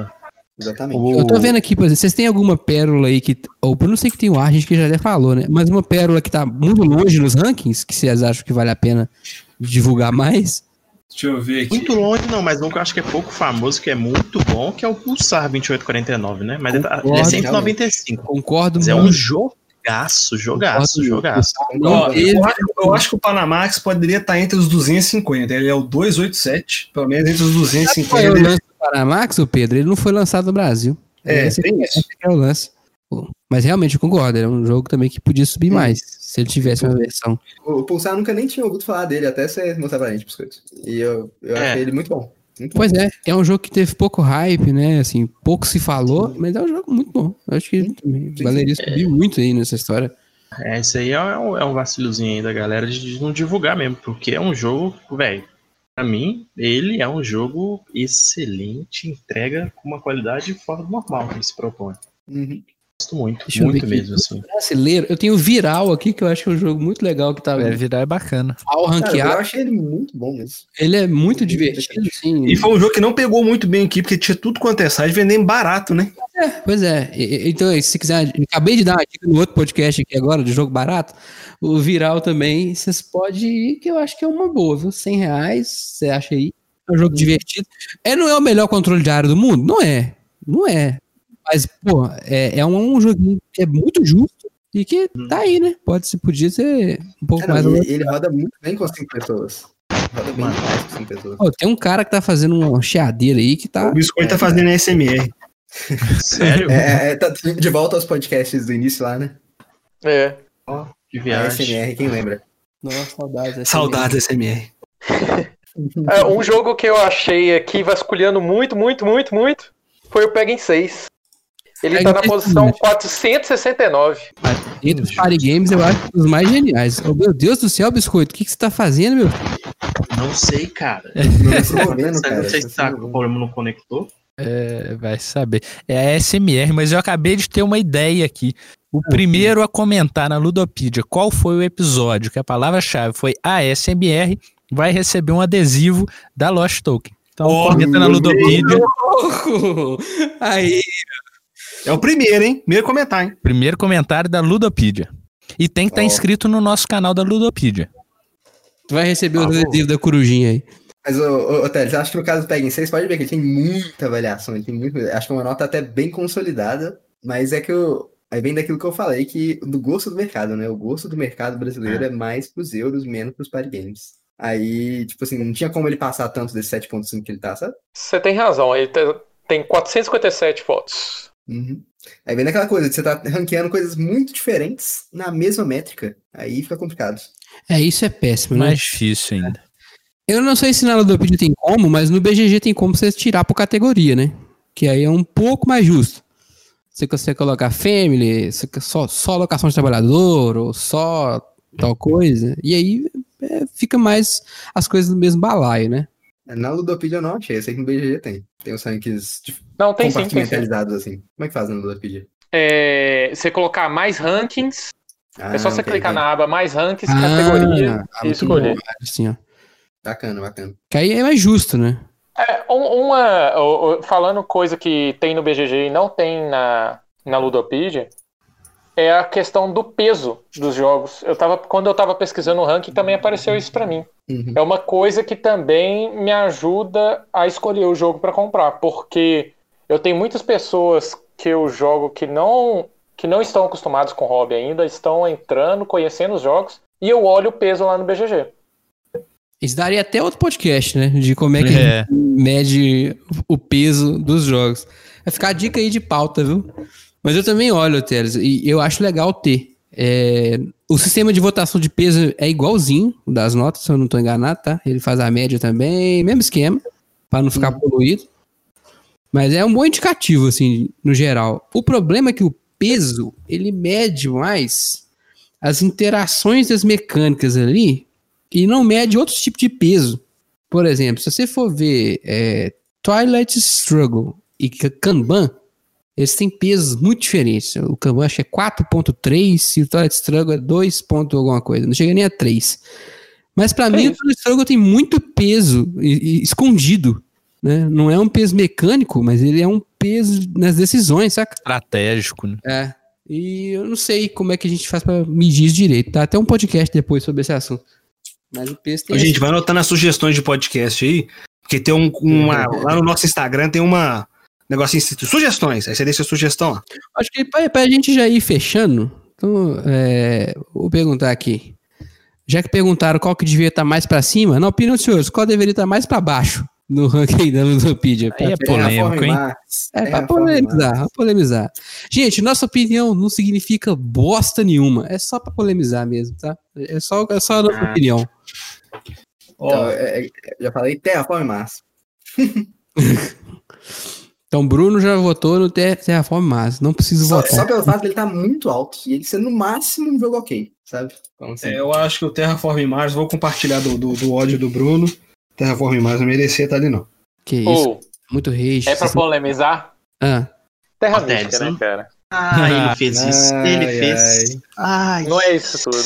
Exatamente. O- Eu tô vendo aqui, por exemplo, vocês têm alguma pérola aí que. Ou eu não sei que tem o ar, a gente que já até falou, né? Mas uma pérola que tá muito longe nos rankings, que vocês acham que vale a pena divulgar mais? Deixa eu ver aqui. Muito longe, não, mas um que eu acho que é pouco famoso, que é muito bom, que é o Pulsar 2849, né? Mas ele, tá- ele é Concordo, 195. Concordo Mas é um muito. jogaço, jogaço, Concordo. jogaço. Ó, eu, acho, eu acho que o Panamax poderia estar entre os 250. Ele é o 287, pelo menos entre os Qual é o 250. lance do Panamax, ô Pedro? Ele não foi lançado no Brasil. É, Esse tem é, isso. esse que é o lance. Mas realmente eu concordo, era um jogo também que podia subir mais, se ele tivesse uma versão. O Pulsar nunca nem tinha ouvido falar dele, até você mostrar pra gente, biscoito. E eu, eu É. achei ele muito bom. Muito bom. Pois é, é um jogo que teve pouco hype, né? Assim, pouco se falou, mas é um jogo muito bom. Eu acho que também sim. valeria subir muito aí nessa história. É, isso aí é um, é um vacilozinho aí da galera de não divulgar mesmo, porque é um jogo, velho. Pra mim, ele é um jogo excelente, entrega com uma qualidade fora do normal que se propõe. Uhum. Gosto muito, Deixa muito mesmo, assim. Brasileiro, eu tenho o Viral aqui, que eu acho que é um jogo muito legal, que tá É, virar é bacana. ao Cara, eu ranqueado. achei ele muito bom mesmo. Ele é muito divertido, sim. E foi um jogo que não pegou muito bem aqui, porque tinha tudo quanto é site vendendo barato, né? Pois é, e- e- então se quiser, acabei de dar uma dica no outro podcast aqui agora, de jogo barato, o Viral também, vocês podem ir, que eu acho que é uma boa, viu? 100 reais, você acha aí, é um jogo divertido. É, não é o melhor controle de área do mundo? Não é, não é. Mas, pô, é, é um, um joguinho que é muito justo, E que tá aí, né? Pode ser, podia ser um pouco É, mais. ele, ele roda muito bem com cinco pessoas. Roda bem demais com cinco pessoas. Ó, tem um cara que tá fazendo uma cheadeira aí que tá. O Biscoito tá fazendo SMR. Sério? É, é, tá de volta aos podcasts do início lá, né? É. Que A viagem. SMR, quem lembra? Nossa, saudades. Saudades SMR. É, Um jogo que eu achei aqui vasculhando muito, muito, muito, muito foi o Pega em 6. Ele Pega tá em na posição né? 469. Entre os party games, eu acho os mais geniais. Oh, meu Deus do céu, Biscoito, o que, que você tá fazendo, meu? Não sei, cara. Não movendo, Não cara. sei se tá com problema no conector. É, vai saber. É a SMR, mas eu acabei de ter uma ideia aqui. O primeiro a comentar na Ludopedia qual foi o episódio, que a palavra-chave foi ASMR, vai receber um adesivo da Lost Token. Então, Oh, comenta na Ludopedia. Aí. É o primeiro, hein? Primeiro comentar, hein? Primeiro comentário da Ludopedia. E tem que estar Ó. inscrito no nosso canal da Ludopedia. Tu vai receber Ah, o adesivo da corujinha aí. Mas, ô, ô, ô Teles, eu acho que no caso do Pega em 6, pode ver que ele tem muita avaliação. Ele tem muito, acho que é uma nota até bem consolidada, mas é que eu. Aí vem daquilo que eu falei, que do gosto do mercado, né? O gosto do mercado brasileiro é, mais pros euros, menos pros party games. Aí, tipo assim, não tinha como ele passar tanto desse 7.5 que ele tá, sabe? Você tem razão, ele te- tem 457 votos. Uhum. Aí vem daquela coisa de você tá ranqueando coisas muito diferentes na mesma métrica. Aí fica complicado. É, isso é péssimo, né? Mais difícil ainda. Eu não sei se na Ludopedia tem como, mas no BGG tem como você tirar por categoria, né? Que aí é um pouco mais justo. Você consegue colocar family, só, só locação de trabalhador, ou só tal coisa. E aí é, fica mais as coisas do mesmo balaio, né? Na Ludopedia eu não achei, eu sei que no BGG tem. Tem os rankings Não, tem sim, tem sim. compartimentalizados assim. Como é que faz na Ludopedia? É, você colocar mais rankings, é só Ah, você ok, clicar ok. na aba mais rankings, categoria ah, e escolher. bom, Assim, ó. Bacana, bacana. Que aí é mais justo, né? É, um- uma, falando coisa que tem no BGG e não tem na, na Ludopedia, é a questão do peso dos jogos. Eu tava, quando eu estava pesquisando o ranking, também apareceu isso para mim. Uhum. É uma coisa que também me ajuda a escolher o jogo para comprar, porque eu tenho muitas pessoas que eu jogo que não que não estão acostumados com hobby ainda, estão entrando, conhecendo os jogos, e eu olho o peso lá no BGG. Isso daria até outro podcast, né? De como é que É. a gente mede o peso dos jogos. Vai ficar a dica aí de pauta, viu? Mas eu também olho, Teles, e eu acho legal ter. É, o sistema de votação de peso é igualzinho das notas, se eu não estou enganado, tá? Ele faz a média também, mesmo esquema, para não ficar poluído. Mas é um bom indicativo, assim, no geral. O problema é que o peso, ele mede mais as interações das mecânicas ali e não mede outros tipos de peso. Por exemplo, se você for ver é, Twilight Struggle e Kanban, eles têm pesos muito diferentes. O Kanban acho que é 4.3 e o Twilight Struggle é 2. ponto alguma coisa. Não chega nem a 3. Mas pra Que mim o? Twilight Struggle tem muito peso e- e escondido. Né? Não é um peso mecânico, mas ele é um peso nas decisões, saca? Estratégico, né? É. E eu não sei como é que a gente faz pra medir isso direito. Tá até um podcast depois sobre esse assunto. Mas o peso tem. Ô, gente, vai anotando as sugestões de podcast aí, porque tem um, uma, lá no nosso Instagram tem uma negocinho sugestões. Aí você deixa a sugestão lá. Acho que pra, pra gente já ir fechando, então, é, vou perguntar aqui. Já que perguntaram qual que devia estar mais pra cima, na opinião dos senhores, qual deveria estar mais pra baixo no ranking da Ludopedia? Aí é polêmico, hein? É, pra polemizar, pra polemizar. Gente, nossa opinião não significa bosta nenhuma. É só pra polemizar mesmo, tá? É só, é só a nossa Ah. opinião. Então, é, é, já falei Terraform Mars. Então, Bruno já votou no Ter- Terraform Mars. Não preciso Só, votar. só pelo fato dele tá muito alto e ele ser no máximo um jogo ok, sabe? Então, assim, É, eu acho que o Terraform Mars, vou compartilhar do, do, do ódio do Bruno. Terraform Mars não merecia estar ali, não. Que isso, Ou, muito rage. é pra polemizar? Ah, Terra Mística, né, né? cara? Ah, ele fez isso. ele Ai, fez. Ai. Não é isso tudo.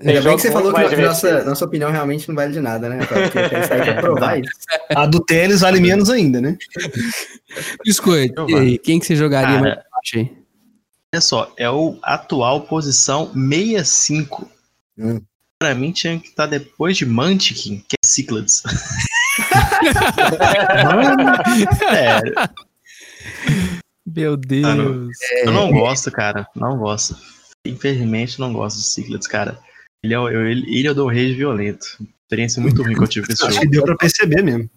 Tem Ainda bem que você falou que nossa, nossa opinião realmente não vale de nada, né? Porque provar isso. A do Teles vale menos ainda, né? Biscoito, Eu e aí, quem que você jogaria Cara, mais baixo aí? Olha só, é o atual posição 65. Hum. Pra mim tinha que estar depois de Mantiquin, que é Cyclades. é, Meu Deus. Ah, não. eu não gosto, cara. Não gosto. infelizmente, não gosto do Ciclades, cara. Ele é, ele, ele é o do rage violento. Experiência muito ruim que eu tive com esse Acho que deu pra perceber mesmo.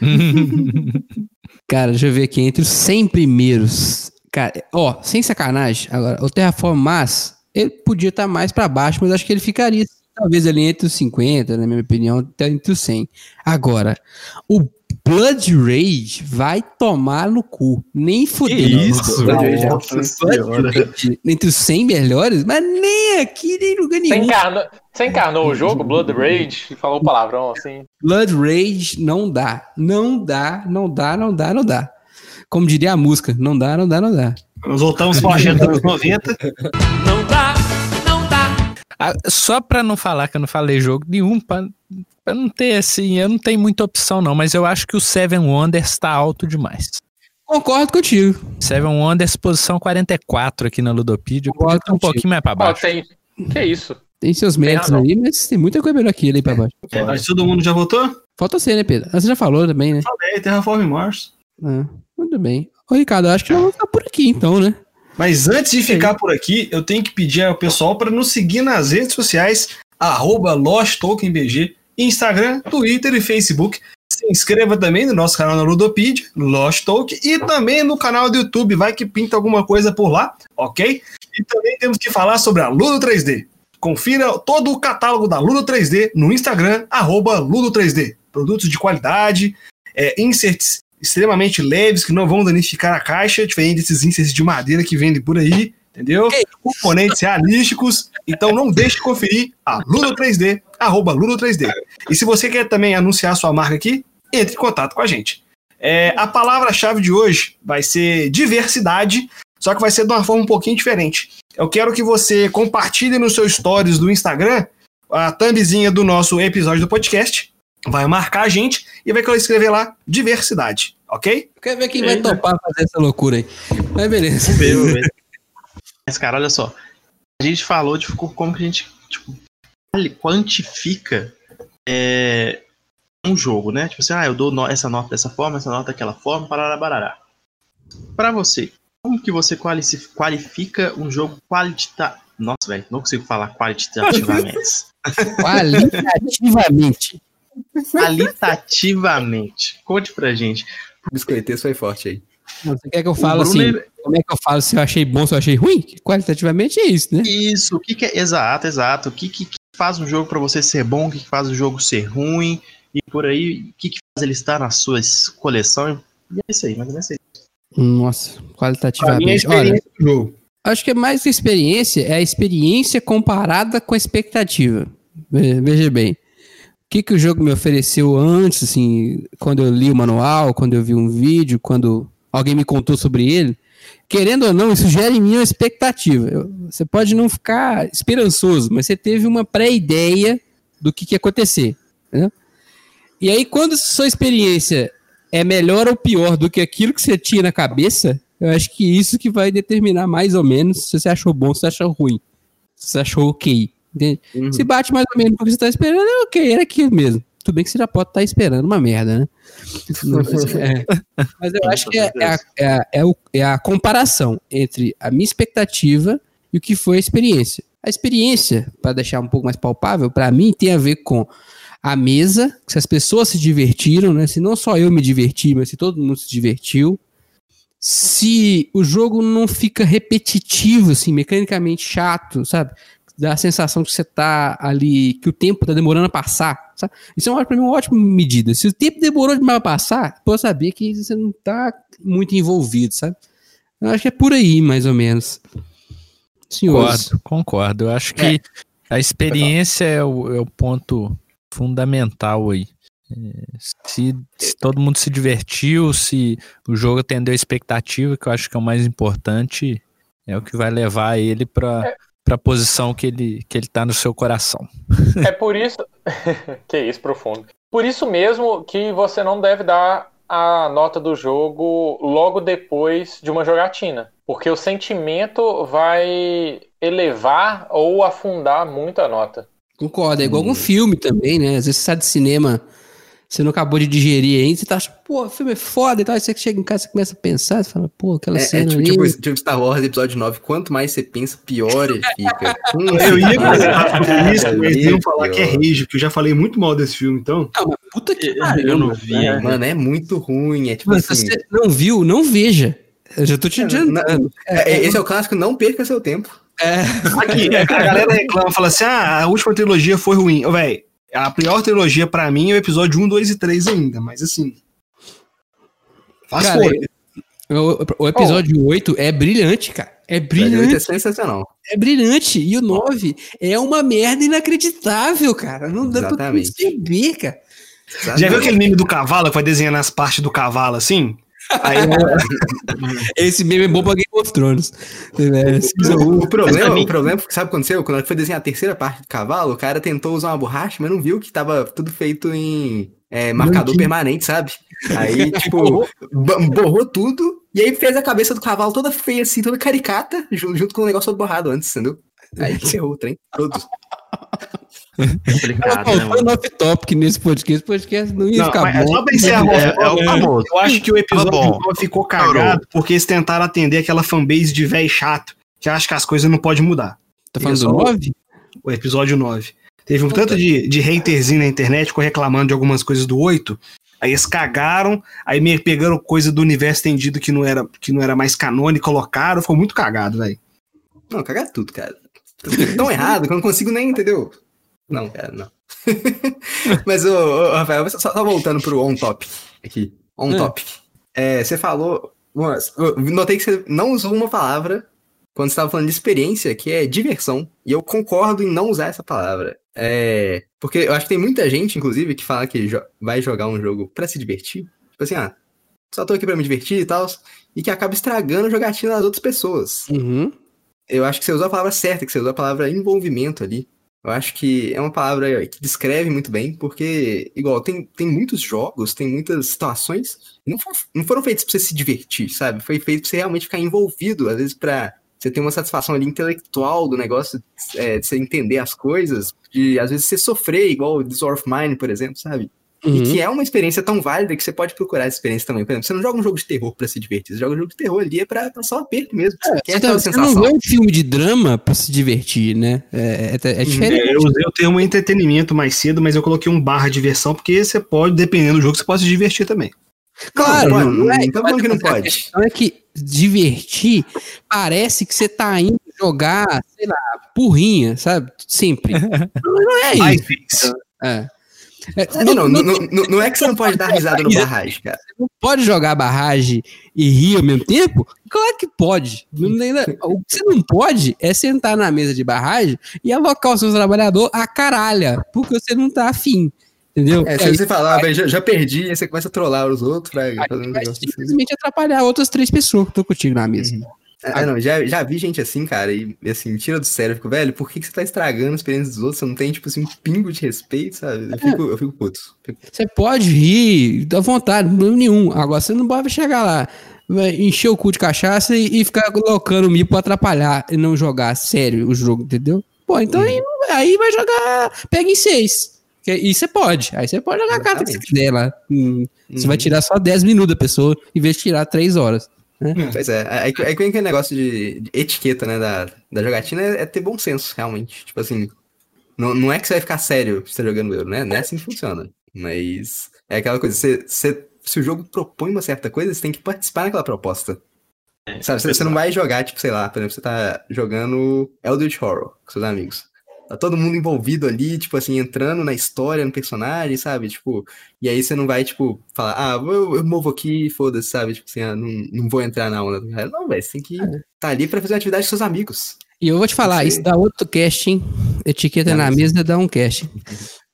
Cara, deixa eu ver aqui. Entre os 100 primeiros. Cara, ó, sem sacanagem. Agora, o Terraform Mars, ele podia estar mais pra baixo, mas acho que ele ficaria talvez ali entre os 50, na minha opinião, até entre os 100. Agora, o Blood Rage vai tomar no cu. Nem fudeu. isso? Blood Rage é. Entre os 100 melhores, mas nem aqui, nem em lugar Você nenhum. encarnou, você encarnou o jogo, Blood Rage, e falou palavrão assim. Blood Rage não dá. Não dá, não dá, não dá, não dá. Como diria a música, não dá, não dá, não dá. Nós voltamos para os anos 90. Ah, Só pra não falar que eu não falei jogo nenhum, pra, pra não ter assim, eu não tenho muita opção não, mas eu acho que o Seven Wonders tá alto demais. Concordo contigo. Seven Wonders, posição 44 aqui na Ludopedia, podia ter um pouquinho mais pra Ó, baixo. tem, que isso? Tem seus méritos aí, mas tem muita coisa melhor ele aí pra baixo. Mas todo mundo já votou? Falta você, né, Pedro? Ah, Você já falou também, né? Falei, Terraform Mars. Ah, muito bem. Ô, Ricardo, acho que nós vamos ficar por aqui, então, né? Mas antes de ficar por aqui, eu tenho que pedir ao pessoal para nos seguir nas redes sociais, arroba LostTokenBG, Instagram, Twitter e Facebook. Se inscreva também no nosso canal na Ludopedia, Lost Token, e também no canal do YouTube, vai que pinta alguma coisa por lá, ok? E também temos que falar sobre a Ludo 3D. Confira todo o catálogo da Ludo 3D no Instagram, arroba Ludo 3D. Produtos de qualidade, é, inserts extremamente leves que não vão danificar a caixa, diferente desses inserts de madeira que vendem por aí, entendeu? Componentes realísticos. Então não deixe de conferir a Ludo 3D, arroba Ludo 3D. E se você quer também anunciar sua marca aqui, entre em contato com a gente. É, a palavra-chave de hoje vai ser diversidade, só que vai ser de uma forma um pouquinho diferente. Eu quero que você compartilhe nos seus stories do Instagram a thumbzinha do nosso episódio do podcast. Vai marcar a gente e vai escrever lá diversidade, ok? Quer ver quem vai Eita. topar fazer essa loucura aí. Mas beleza. Ver. Mas, cara, olha só. A gente falou de como que a gente tipo, quantifica é, um jogo, né? Tipo assim, ah, eu dou no- essa nota dessa forma, essa nota daquela forma, parará, barará. Pra você, como que você qualifica um jogo qualitativo? Nossa, velho, não consigo falar qualitativamente. Qualitativamente. Qualitativamente. Conte pra gente. Biscoiteiro foi forte aí. Você quer que eu fale assim? ele- Como é que eu falo se eu achei bom, se eu achei ruim? Qualitativamente é isso, né? Isso, o que, que é. Exato, exato. O que, que, que faz um jogo pra você ser bom, o que, que faz o jogo ser ruim, e por aí, o que, que faz ele estar na sua coleção. E é isso aí, mas é isso aí. Nossa, qualitativamente. Olha, experiência do jogo. acho que é mais que experiência, é a experiência comparada com a expectativa. Ve- Veja bem. Que, que o jogo me ofereceu antes, assim, quando eu li o manual, quando eu vi um vídeo, quando alguém me contou sobre ele. Querendo ou não, isso gera em mim uma expectativa. Eu- você pode não ficar esperançoso, mas você teve uma pré-ideia do que, que ia acontecer. né? E aí, quando sua experiência é melhor ou pior do que aquilo que você tinha na cabeça, eu acho que isso que vai determinar mais ou menos se você achou bom, se você achou ruim. Se você achou ok. Entende? Uhum. Se bate mais ou menos o que você tá esperando, é ok, era aquilo mesmo. Tudo bem que você já pode estar esperando uma merda, né? Mas, é, mas eu acho que é, é a, é, a, é é a comparação entre a minha expectativa e o que foi a experiência. A experiência, para deixar um pouco mais palpável, para mim tem a ver com a mesa, se as pessoas se divertiram, né? Se não só eu me diverti, mas se todo mundo se divertiu. Se o jogo não fica repetitivo, assim, mecanicamente chato, sabe? Dá a sensação que você tá ali, que o tempo tá demorando a passar, sabe? Isso é uma, pra mim uma ótima medida. Se o tempo demorou demais a passar, pode saber que você não tá muito envolvido, sabe? Eu acho que é por aí, mais ou menos. Senhores. Concordo, concordo. Eu acho que a experiência é o, é o ponto fundamental aí. É, Se, se todo mundo se divertiu, se o jogo atendeu a expectativa, que eu acho que é o mais importante, é o que vai levar ele para a posição que ele, que ele tá no seu coração. É por isso. que isso, profundo. Por isso mesmo que você não deve dar a nota do jogo logo depois de uma jogatina. Porque o sentimento vai elevar ou afundar muito a nota. Concordo, é igual com filme também, né? Às vezes você sai do cinema Você não acabou de digerir ainda, você tá achando, pô, o filme é foda e tal. Aí você chega em casa, você começa a pensar, você fala, pô, aquela É, é cena tipo, ali. tipo, tipo Star Wars episódio 9, quanto mais você pensa, pior ele fica. Hum, Eu ia comentar sobre isso, cada mas iam falar que é rage, porque eu já falei muito mal desse filme, então. Ah, mas puta que Eu- pariu. eu não mano. vi ainda. Mano, é muito ruim. É tipo Mano, se assim. você não viu, não veja. Eu já tô te É, adiantando. é, é, esse é o clássico, não perca seu tempo. Aqui, a galera reclama, fala assim: ah, a última trilogia foi ruim. Ô, Véi, a pior trilogia pra mim é o episódio 1, 2 e 3 ainda, mas assim. Faz Cara, força. O, o episódio 8 é brilhante, cara. É Brilhante. É sensacional. é brilhante. E o 9 é uma merda inacreditável, cara. Não dá pra Exatamente. perceber, cara. Já viu aquele meme do cavalo que vai desenhando as partes do cavalo assim? Aí, Esse meme é bom pra Game of Thrones. É, O, um. o problema, mim- o problema, sabe o que aconteceu? Quando foi desenhar a terceira parte do cavalo, o cara tentou usar uma borracha, mas não viu que tava tudo feito em é, marcador permanente, sabe? Aí, tipo, bo- borrou tudo e aí fez a cabeça do cavalo toda feia, assim, toda caricata, ju- junto com o negócio todo borrado antes, entendeu? Aí ferrou o trem todo. Complicado, né, Faltou um off-topic nesse podcast. Podcast não ia não, ficar é bom. só pra encerrar, É, é o famoso. eu acho que o episódio Tá bom. 9 ficou cagado porque eles tentaram atender aquela fanbase de velho chato que acha que as coisas não podem mudar. Tá falando do 9? O episódio 9. Teve um tanto de, de haterzinho na internet ficou reclamando de algumas coisas do 8. Aí eles cagaram, aí meio pegaram coisa do universo estendido que não era, que não era mais canônico e colocaram. Ficou muito cagado, velho. Não, cagar tudo, cara. Tão errado que eu não consigo nem, entendeu? Não, cara, não. Mas, ô, ô, Rafael, só, só voltando pro on topic aqui. On É. topic. É, você falou. Notei que você não usou uma palavra quando você estava falando de experiência, que é diversão. E eu concordo em não usar essa palavra. É, porque eu acho que tem muita gente, inclusive, que fala que jo- vai jogar um jogo pra se divertir. Tipo assim, ah, só tô aqui pra me divertir e tal. E que acaba estragando a jogatina das outras pessoas. Uhum. Eu acho que você usou a palavra certa, que você usou a palavra envolvimento ali. Eu acho que é uma palavra que descreve muito bem, porque, igual, tem, tem muitos jogos, tem muitas situações, não, for- não foram feitos pra você se divertir, sabe? Foi feito pra você realmente ficar envolvido, às vezes pra você ter uma satisfação ali intelectual do negócio, é, de você entender as coisas, de às vezes você sofrer, igual o War of Mine, por exemplo, sabe? E Uhum. que é uma experiência tão válida que você pode procurar essa experiência também. Por exemplo, você não joga um jogo de terror pra se divertir, você joga um jogo de terror ali é pra passar um aperto mesmo. Você quer tá- aquela você sensação. não vê um filme de drama pra se divertir, né? É, é, é diferente. É, eu usei o termo entretenimento mais cedo, mas eu coloquei um barra diversão, porque você pode, dependendo do jogo, você pode se divertir também. Claro, não, não, não, é, não que não a pode. questão é que divertir parece que você tá indo jogar, sei lá, porrinha, sabe? Sempre. não, não é isso. É. É, Não, não, não, não, não é que você não pode dar risada no barragem, cara. não pode jogar barragem e rir ao mesmo tempo? Claro que pode. O que você não pode é sentar na mesa de barragem e alocar o seu trabalhador a caralha, porque você não tá afim. Entendeu? É, Aí se você falar, "Ah, velho, já, já perdi, aí você começa a trollar os outros pra Aí um vai negócio assim. simplesmente atrapalhar outras três pessoas que estão contigo na mesa. É, não, já, já vi gente assim, cara, e assim, tira do sério, eu fico, velho, por que, que você tá estragando a experiência dos outros? Você não tem, tipo assim, um pingo de respeito, sabe? Eu fico, eu fico puto. Fico- Você pode rir, dá vontade, não problema nenhum. Agora você não pode chegar lá, encher o cu de cachaça e, e ficar colocando o Mi pra atrapalhar e não jogar sério o jogo, entendeu? Pô, então aí, aí vai jogar. Pega em seis. E você pode. Aí você pode jogar a carta que você Exatamente. quiser lá. Hum, Você Uhum. vai tirar só 10 minutos da pessoa, em vez de tirar 3 horas. Pois é, aí que aí que vem aquele negócio de, de etiqueta, né, da, da jogatina, é, é ter bom senso, realmente. Tipo assim, não, não é que você vai ficar sério você tá jogando euro, né? Não é assim que funciona. Mas é aquela coisa, você, você- se o jogo propõe uma certa coisa, você tem que participar daquela proposta. Sabe, você, você não vai jogar, tipo, sei lá, por exemplo, você tá jogando Eldritch Horror com seus amigos. Tá todo mundo envolvido ali, tipo assim, entrando na história, no personagem, sabe? Tipo, e aí você não vai, tipo, falar, ah, eu, eu movo aqui, foda-se, sabe? Tipo assim, ah, não, não vou entrar na onda do cara. Não, velho, você tem que tá ali pra fazer uma atividade com seus amigos. E eu vou te falar, Sim. isso dá outro cast, hein? Etiqueta Dá na mesa dá um cast.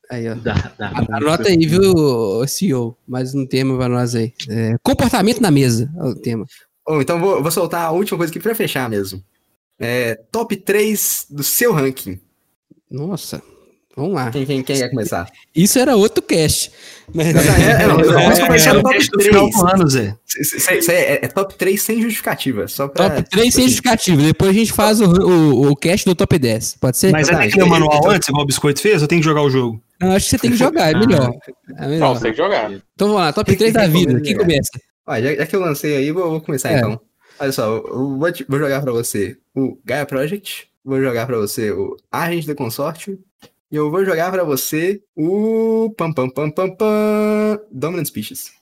Aí, ó. Dá, dá. Anota aí, viu, CEO? Mais um tema pra nós aí. É, comportamento na mesa é o tema. Então vou, vou soltar a última coisa aqui pra fechar mesmo. É, top 3 do seu ranking. Nossa. Vamos lá. Quem, quem, quem quer começar? Isso era outro cast. Mas... É, não, eu posso começar no top teste do final 3. do ano, Zé. É, é top 3 sem justificativa. Só pra, Top 3 sem justificativa. Depois a gente faz o, o, o cast do top 10. Pode ser? Mas tem que ler o manual antes, igual o Biscoito fez, ou tem que jogar o jogo? Não, acho que você tem que jogar, é melhor. É Não, melhor. você tem que jogar. Então vamos lá, top 3 da vida. Quem começa? Ó, já, já que eu lancei aí, vou, vou começar É. então. Olha só, eu eu vou, te- vou jogar pra você o Gaia Project, vou jogar pra você o Agente do Consórcio, e eu vou jogar pra você o pam pam pam pam pam Dominant Species.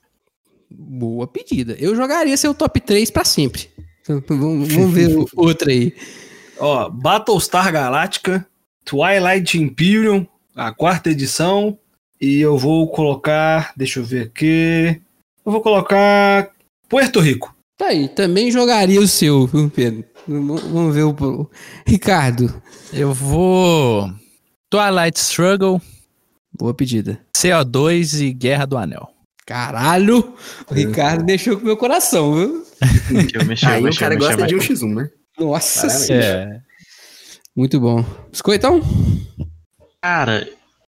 Boa pedida. Eu jogaria seu top 3 pra sempre. Vamos, vamos ver o outro aí. Ó, Battlestar Galactica, Twilight Imperium, a quarta edição, e eu vou colocar, deixa eu ver aqui, eu vou colocar Puerto Rico. Tá aí, também jogaria o seu, viu, Pedro? Vamos ver o. o- Ricardo. Eu vou. Twilight Struggle, Boa pedida. CO2 e Guerra do Anel. Caralho! O Ricardo deixou com o meu coração, viu? Mexeu, mexeu, Aí o mexeu, cara mexeu, gosta de um mexeu. X1, né? Nossa Parabéns. senhora. É. Muito bom. Biscoitão? Cara,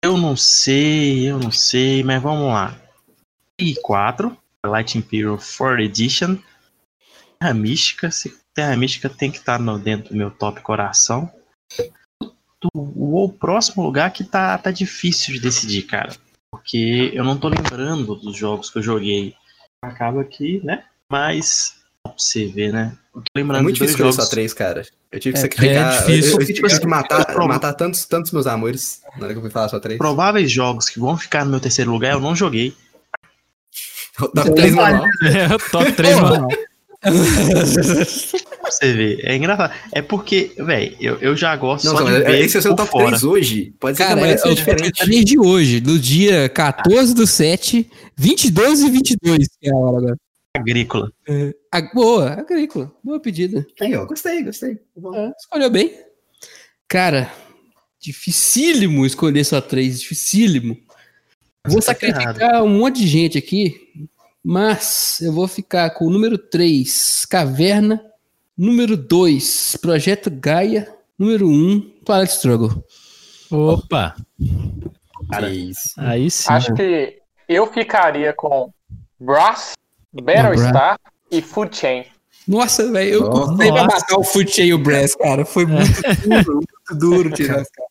eu não sei, eu não sei, mas vamos lá. I4, Light Imperial 4 Edition. Terra Mística, se Terra Mística tem que estar no, dentro do meu top coração. O, o próximo lugar que tá, tá difícil de decidir, cara. Porque eu não tô lembrando dos jogos que eu joguei. Acaba aqui, né? Mas, pra você ver, né? Eu tô É lembrando muito difícil jogos. só três, cara. Eu tive que É, sacrificar. é difícil. Eu, eu tive que matar, Prova- matar tantos, tantos meus amores na hora que eu fui falar só três. Prováveis jogos que vão ficar no meu terceiro lugar, eu não joguei. Top 3 manual. É top 3 manual. Você ver. É engraçado. É porque, velho, eu, eu já gosto Não, só não, de ver esse é o seu top fora. 3 hoje. Pode ser Cara, que amanhã é seja o top diferente. 3 de hoje, do dia 14 do 7, 22 e 22, que é a hora agora. Agrícola. Ah, boa, agrícola. Boa pedida. Aí, ó, gostei, gostei. É, escolheu bem. Cara, dificílimo escolher só três, dificílimo. Vou Você tá sacrificar um monte de gente aqui, mas eu vou ficar com o número 3, Caverna. Número 2, Projeto Gaia. Número 1, um, Twilight Struggle. Opa, Cara, aí sim. Acho que eu ficaria com Brass, Battlestar e Food Chain. Nossa, velho, eu Nossa. custei pra matar o Foot e o Brass, cara. Foi muito duro, muito duro tirar os caras.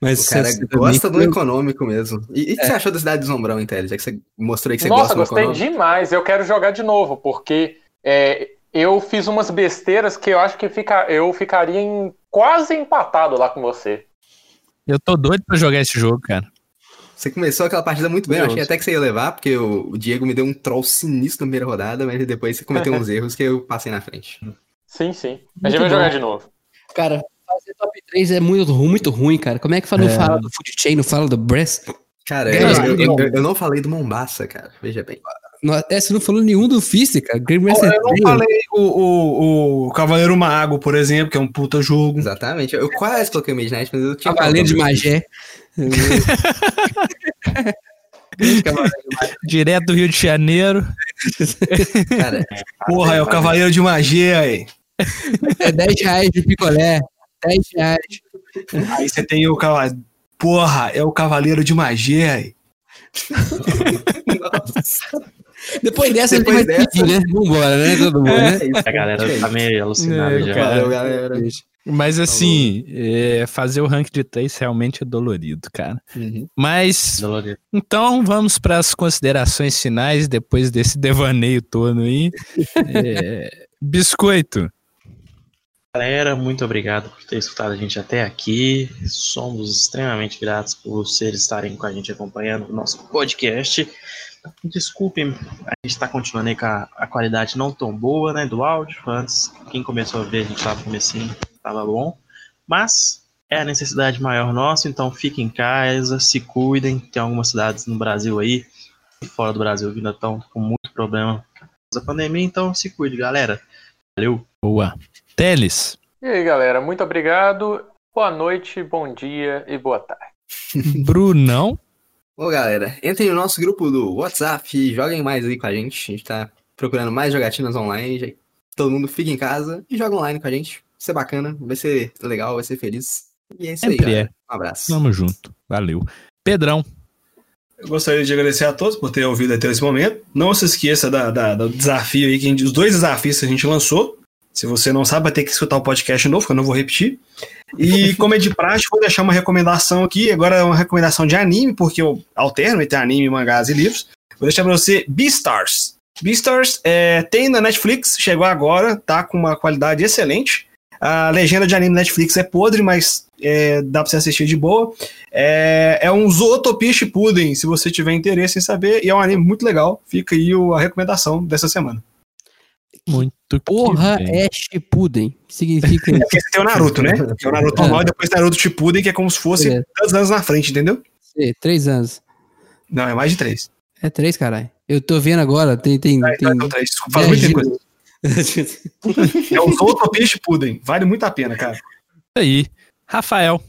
Mas O cara gosta do econômico mesmo. E o que você achou da cidade do Zombrão, Intel? Já que você mostrou aí que você Nossa, gosta do gostei econômico. demais. Eu quero jogar de novo, porque é, eu fiz umas besteiras que eu acho que fica, eu ficaria em- quase empatado lá com você. Eu tô doido pra jogar esse jogo, cara. Você começou aquela partida muito bem, eu achei até que você ia levar, porque o, o Diego me deu um troll sinistro na primeira rodada, mas depois você cometeu uns erros que eu passei na frente. Sim, sim. A gente vai jogar de novo. Cara, fazer top 3 é muito, muito ruim, cara. Como é que fala, não fala do Foot Chain, não fala do Brass? Cara, É, eu, eu- eu- eu- não falei do Mombasa, cara. Veja bem. Não- É, você não falou nenhum do Fist, cara. Game Eu não falei o, o, o Cavaleiro Mago, por exemplo, que é um puta jogo. Exatamente. Eu quase coloquei o Midnight, mas eu tinha. Cavaleiro de. Magé. Direto do Rio de Janeiro. Cara, Porra, é o Cavaleiro de Magia aí. É 10 reais de picolé. 10 reais. Aí você tem o Cavaleiro. Porra, é o Cavaleiro de Magia aí. Depois dessa, Depois a gente vai dessa- pedir, né? Vambora, né? Todo mundo, né? é isso. A galera tá meio alucinada É, já. cara. Galera. Mas assim, é, fazer o rank de 3 realmente é dolorido, cara. Uhum. Mas, Dolorido. então vamos para as considerações finais depois desse devaneio todo aí. É, biscoito. Galera, muito obrigado por ter escutado a gente até aqui. Somos extremamente gratos por vocês estarem com a gente acompanhando o nosso podcast. Desculpem, a gente está continuando aí com a, a qualidade não tão boa né, do áudio. Antes, quem começou a ver, a gente estava comecinho, estava bom. Mas é a necessidade maior nossa, então fiquem em casa, se cuidem. Tem algumas cidades no Brasil aí, e fora do Brasil, ainda estão com muito problema com a pandemia, então se cuide, galera. Valeu! Boa. Teles. E aí, galera, muito obrigado. Boa noite, bom dia e boa tarde. Brunão. Ô, galera, entrem no nosso grupo do WhatsApp e joguem mais aí com a gente. A gente tá procurando mais jogatinas online. Todo mundo fica em casa e joga online com a gente. Vai ser bacana, vai ser legal, vai ser feliz. E é isso aí, Sempre é. galera. Um abraço. Tamo junto. Valeu. Pedrão. Eu gostaria de agradecer a todos por terem ouvido até esse momento. Não se esqueça da, da- do desafio aí, que a gente- os dois desafios que a gente lançou. Se você não sabe, vai ter que escutar o podcast novo, que eu não vou repetir. E como é de praxe, vou deixar uma recomendação aqui. Agora é uma recomendação de anime, porque eu alterno entre anime, mangás e livros. Vou deixar pra você Beastars. Beastars é, tem na Netflix, chegou agora, tá com uma qualidade excelente. A legenda de anime Netflix é podre, mas é, dá pra você assistir de boa. É, é um Zootopia Shippuden, se você tiver interesse em saber, e é um anime muito legal. Fica aí a recomendação dessa semana. Muito que Porra, é Shippuden. Que significa É porque tem o Naruto, né? Tem o Naruto normal e depois Naruto Shippuden, que é como se fosse É. 10 anos na frente, entendeu? Sei, três anos. Não, é mais de 3. É três, caralho. Eu tô vendo agora, tem. tem, É, tem... então, três. Desculpa, faz muito tempo. Viagem- É o Zootopia Shippuden. Vale muito a pena, cara. Isso aí. Rafael.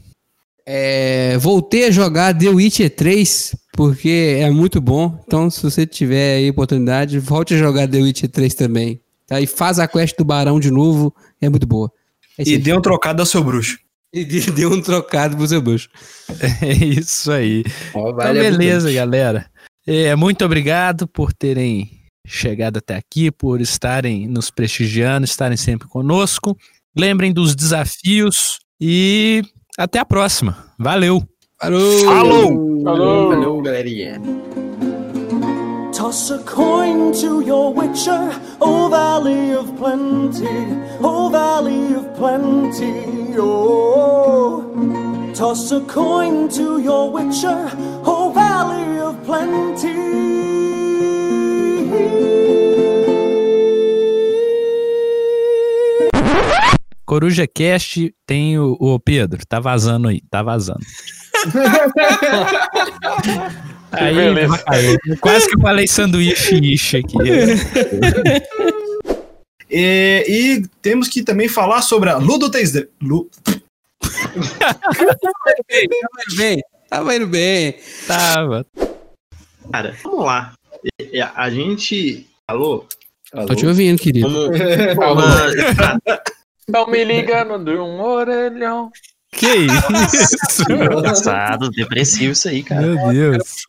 É, voltei a jogar The Witcher 3, porque é muito bom. Então, se você tiver aí oportunidade, volte a jogar The Witcher 3 também. E faz a quest do Barão de novo, é muito boa. É E aí. dê um trocado ao seu bruxo. E de- deu um trocado pro seu bucho. É isso aí. Então, vale a beleza, pena. galera. É, muito obrigado por terem chegado até aqui, por estarem nos prestigiando, estarem sempre conosco. Lembrem dos desafios e até a próxima. Valeu! Falou! Falou! Falou! Valeu, galerinha. Toss a coin to your witcher, O Valley of Plenty, O Valley of Plenty, oh. Toss a coin to your witcher, O Valley of Plenty. Coruja Cast tem o, o Pedro, tá vazando aí, tá vazando. Aí, beleza. Quase que eu falei sanduíche ishi aqui. E, e temos que também falar sobre a Ludo 3D. Lu- Tava indo bem, tava indo bem. Tava. Cara, vamos lá. E- e A, gente falou. Tô te ouvindo, querido. uma- Não me ligando de um orelhão. Que isso? Engraçado, depressivo isso aí, cara. Meu Deus.